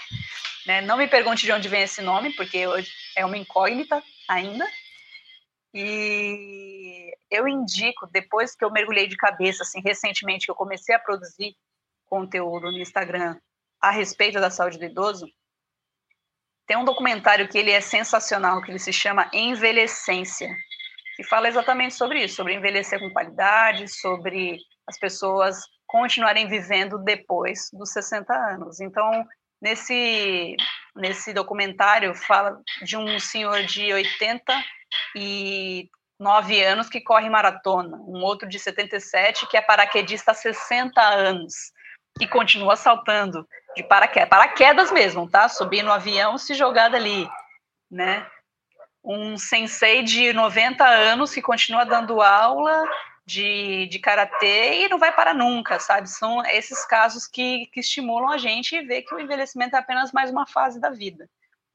Né? Não me pergunte de onde vem esse nome, porque é uma incógnita ainda. E eu indico, depois que eu mergulhei de cabeça, assim, recentemente, que eu comecei a produzir conteúdo no Instagram a respeito da saúde do idoso, tem um documentário que ele é sensacional, que ele se chama Envelhecência, que fala exatamente sobre isso, sobre envelhecer com qualidade, sobre as pessoas continuarem vivendo depois dos 60 anos. Então, nesse, nesse documentário, fala de um senhor de 80 e nove anos que corre maratona, um outro de 77 que é paraquedista há 60 anos e continua saltando de paraquedas, paraquedas mesmo, tá? Subir no avião, se jogar dali, né? Um sensei de 90 anos que continua dando aula de, de karatê e não vai parar nunca, sabe? São esses casos que, que estimulam a gente e ver que o envelhecimento é apenas mais uma fase da vida,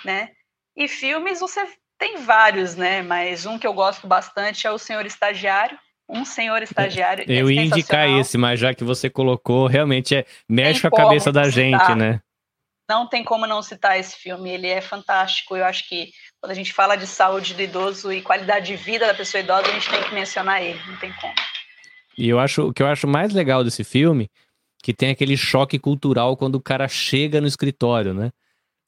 né? E filmes você tem vários, né? Mas um que eu gosto bastante é o Senhor Estagiário. Um Senhor Estagiário. Eu é ia indicar esse, mas já que você colocou, realmente é mexe com a cabeça da gente, né? Não tem como não citar esse filme, ele é fantástico. Eu acho que quando a gente fala de saúde do idoso e qualidade de vida da pessoa idosa, a gente tem que mencionar ele, não tem como. E eu acho o que eu acho mais legal desse filme, que tem aquele choque cultural quando o cara chega no escritório, né?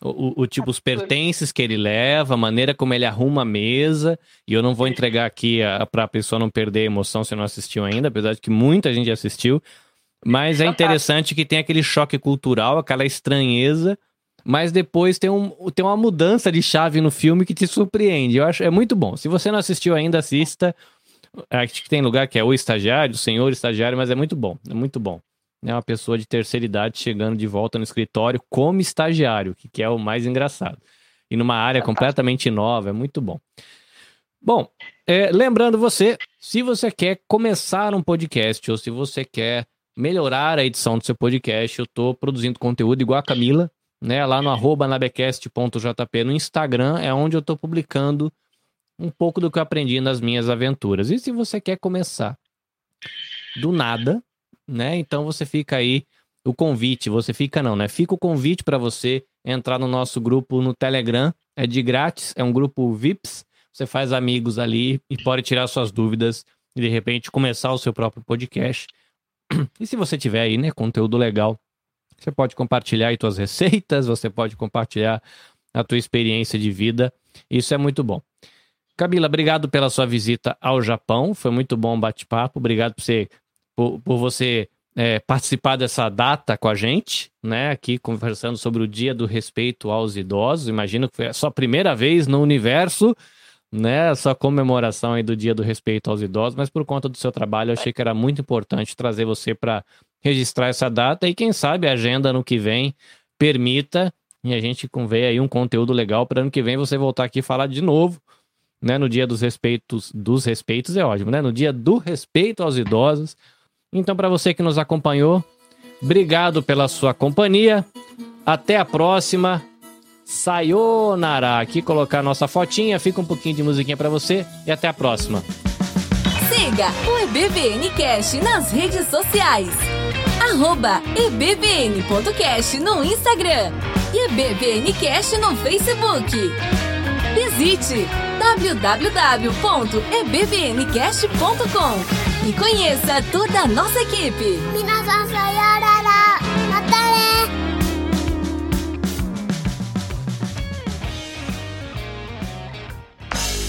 O, o, tipo, os pertences que ele leva, a maneira como ele arruma a mesa. E eu não vou entregar aqui para a pessoa não perder a emoção se não assistiu ainda, apesar de que muita gente assistiu. Mas é interessante que tem aquele choque cultural, aquela estranheza, mas depois tem, um, tem uma mudança de chave no filme que te surpreende. Eu acho é muito bom. Se você não assistiu ainda, assista. Acho que tem lugar que é o estagiário, o senhor estagiário, mas é muito bom. É muito bom né, uma pessoa de terceira idade chegando de volta no escritório como estagiário, que, que é o mais engraçado. E numa área completamente nova, é muito bom. Bom, é, lembrando você, se você quer começar um podcast ou se você quer melhorar a edição do seu podcast, eu estou produzindo conteúdo igual a Camila, né? Lá no arroba nabecast.jp no Instagram é onde eu estou publicando um pouco do que eu aprendi nas minhas aventuras. E se você quer começar do nada, né? Então você fica aí o convite, você fica não, né? Fica o convite para você entrar no nosso grupo no Telegram, é de grátis, é um grupo VIPs, você faz amigos ali e pode tirar suas dúvidas e de repente começar o seu próprio podcast. E se você tiver aí, né, conteúdo legal, você pode compartilhar aí suas receitas, você pode compartilhar a tua experiência de vida. Isso é muito bom. Camila, obrigado pela sua visita ao Japão. Foi muito bom o bate-papo. Obrigado por você por, por você é, participar dessa data com a gente, né? Aqui conversando sobre o Dia do Respeito aos Idosos. Imagino que foi a sua primeira vez no universo, né? Essa comemoração aí do Dia do Respeito aos Idosos, mas por conta do seu trabalho, eu achei que era muito importante trazer você para registrar essa data e quem sabe a agenda no que vem permita e a gente convém aí um conteúdo legal para ano que vem você voltar aqui e falar de novo, né? No Dia dos Respeitos, dos Respeitos é ótimo, né? No Dia do Respeito aos Idosos então, para você que nos acompanhou, obrigado pela sua companhia. Até a próxima. Sayonara. Aqui colocar nossa fotinha, fica um pouquinho de musiquinha para você e até a próxima. Siga o EBVN Cash nas redes sociais arroba ebvn.cast no Instagram e ebvncast no Facebook. Visite www.ebvncast.com e conheça toda a nossa equipe.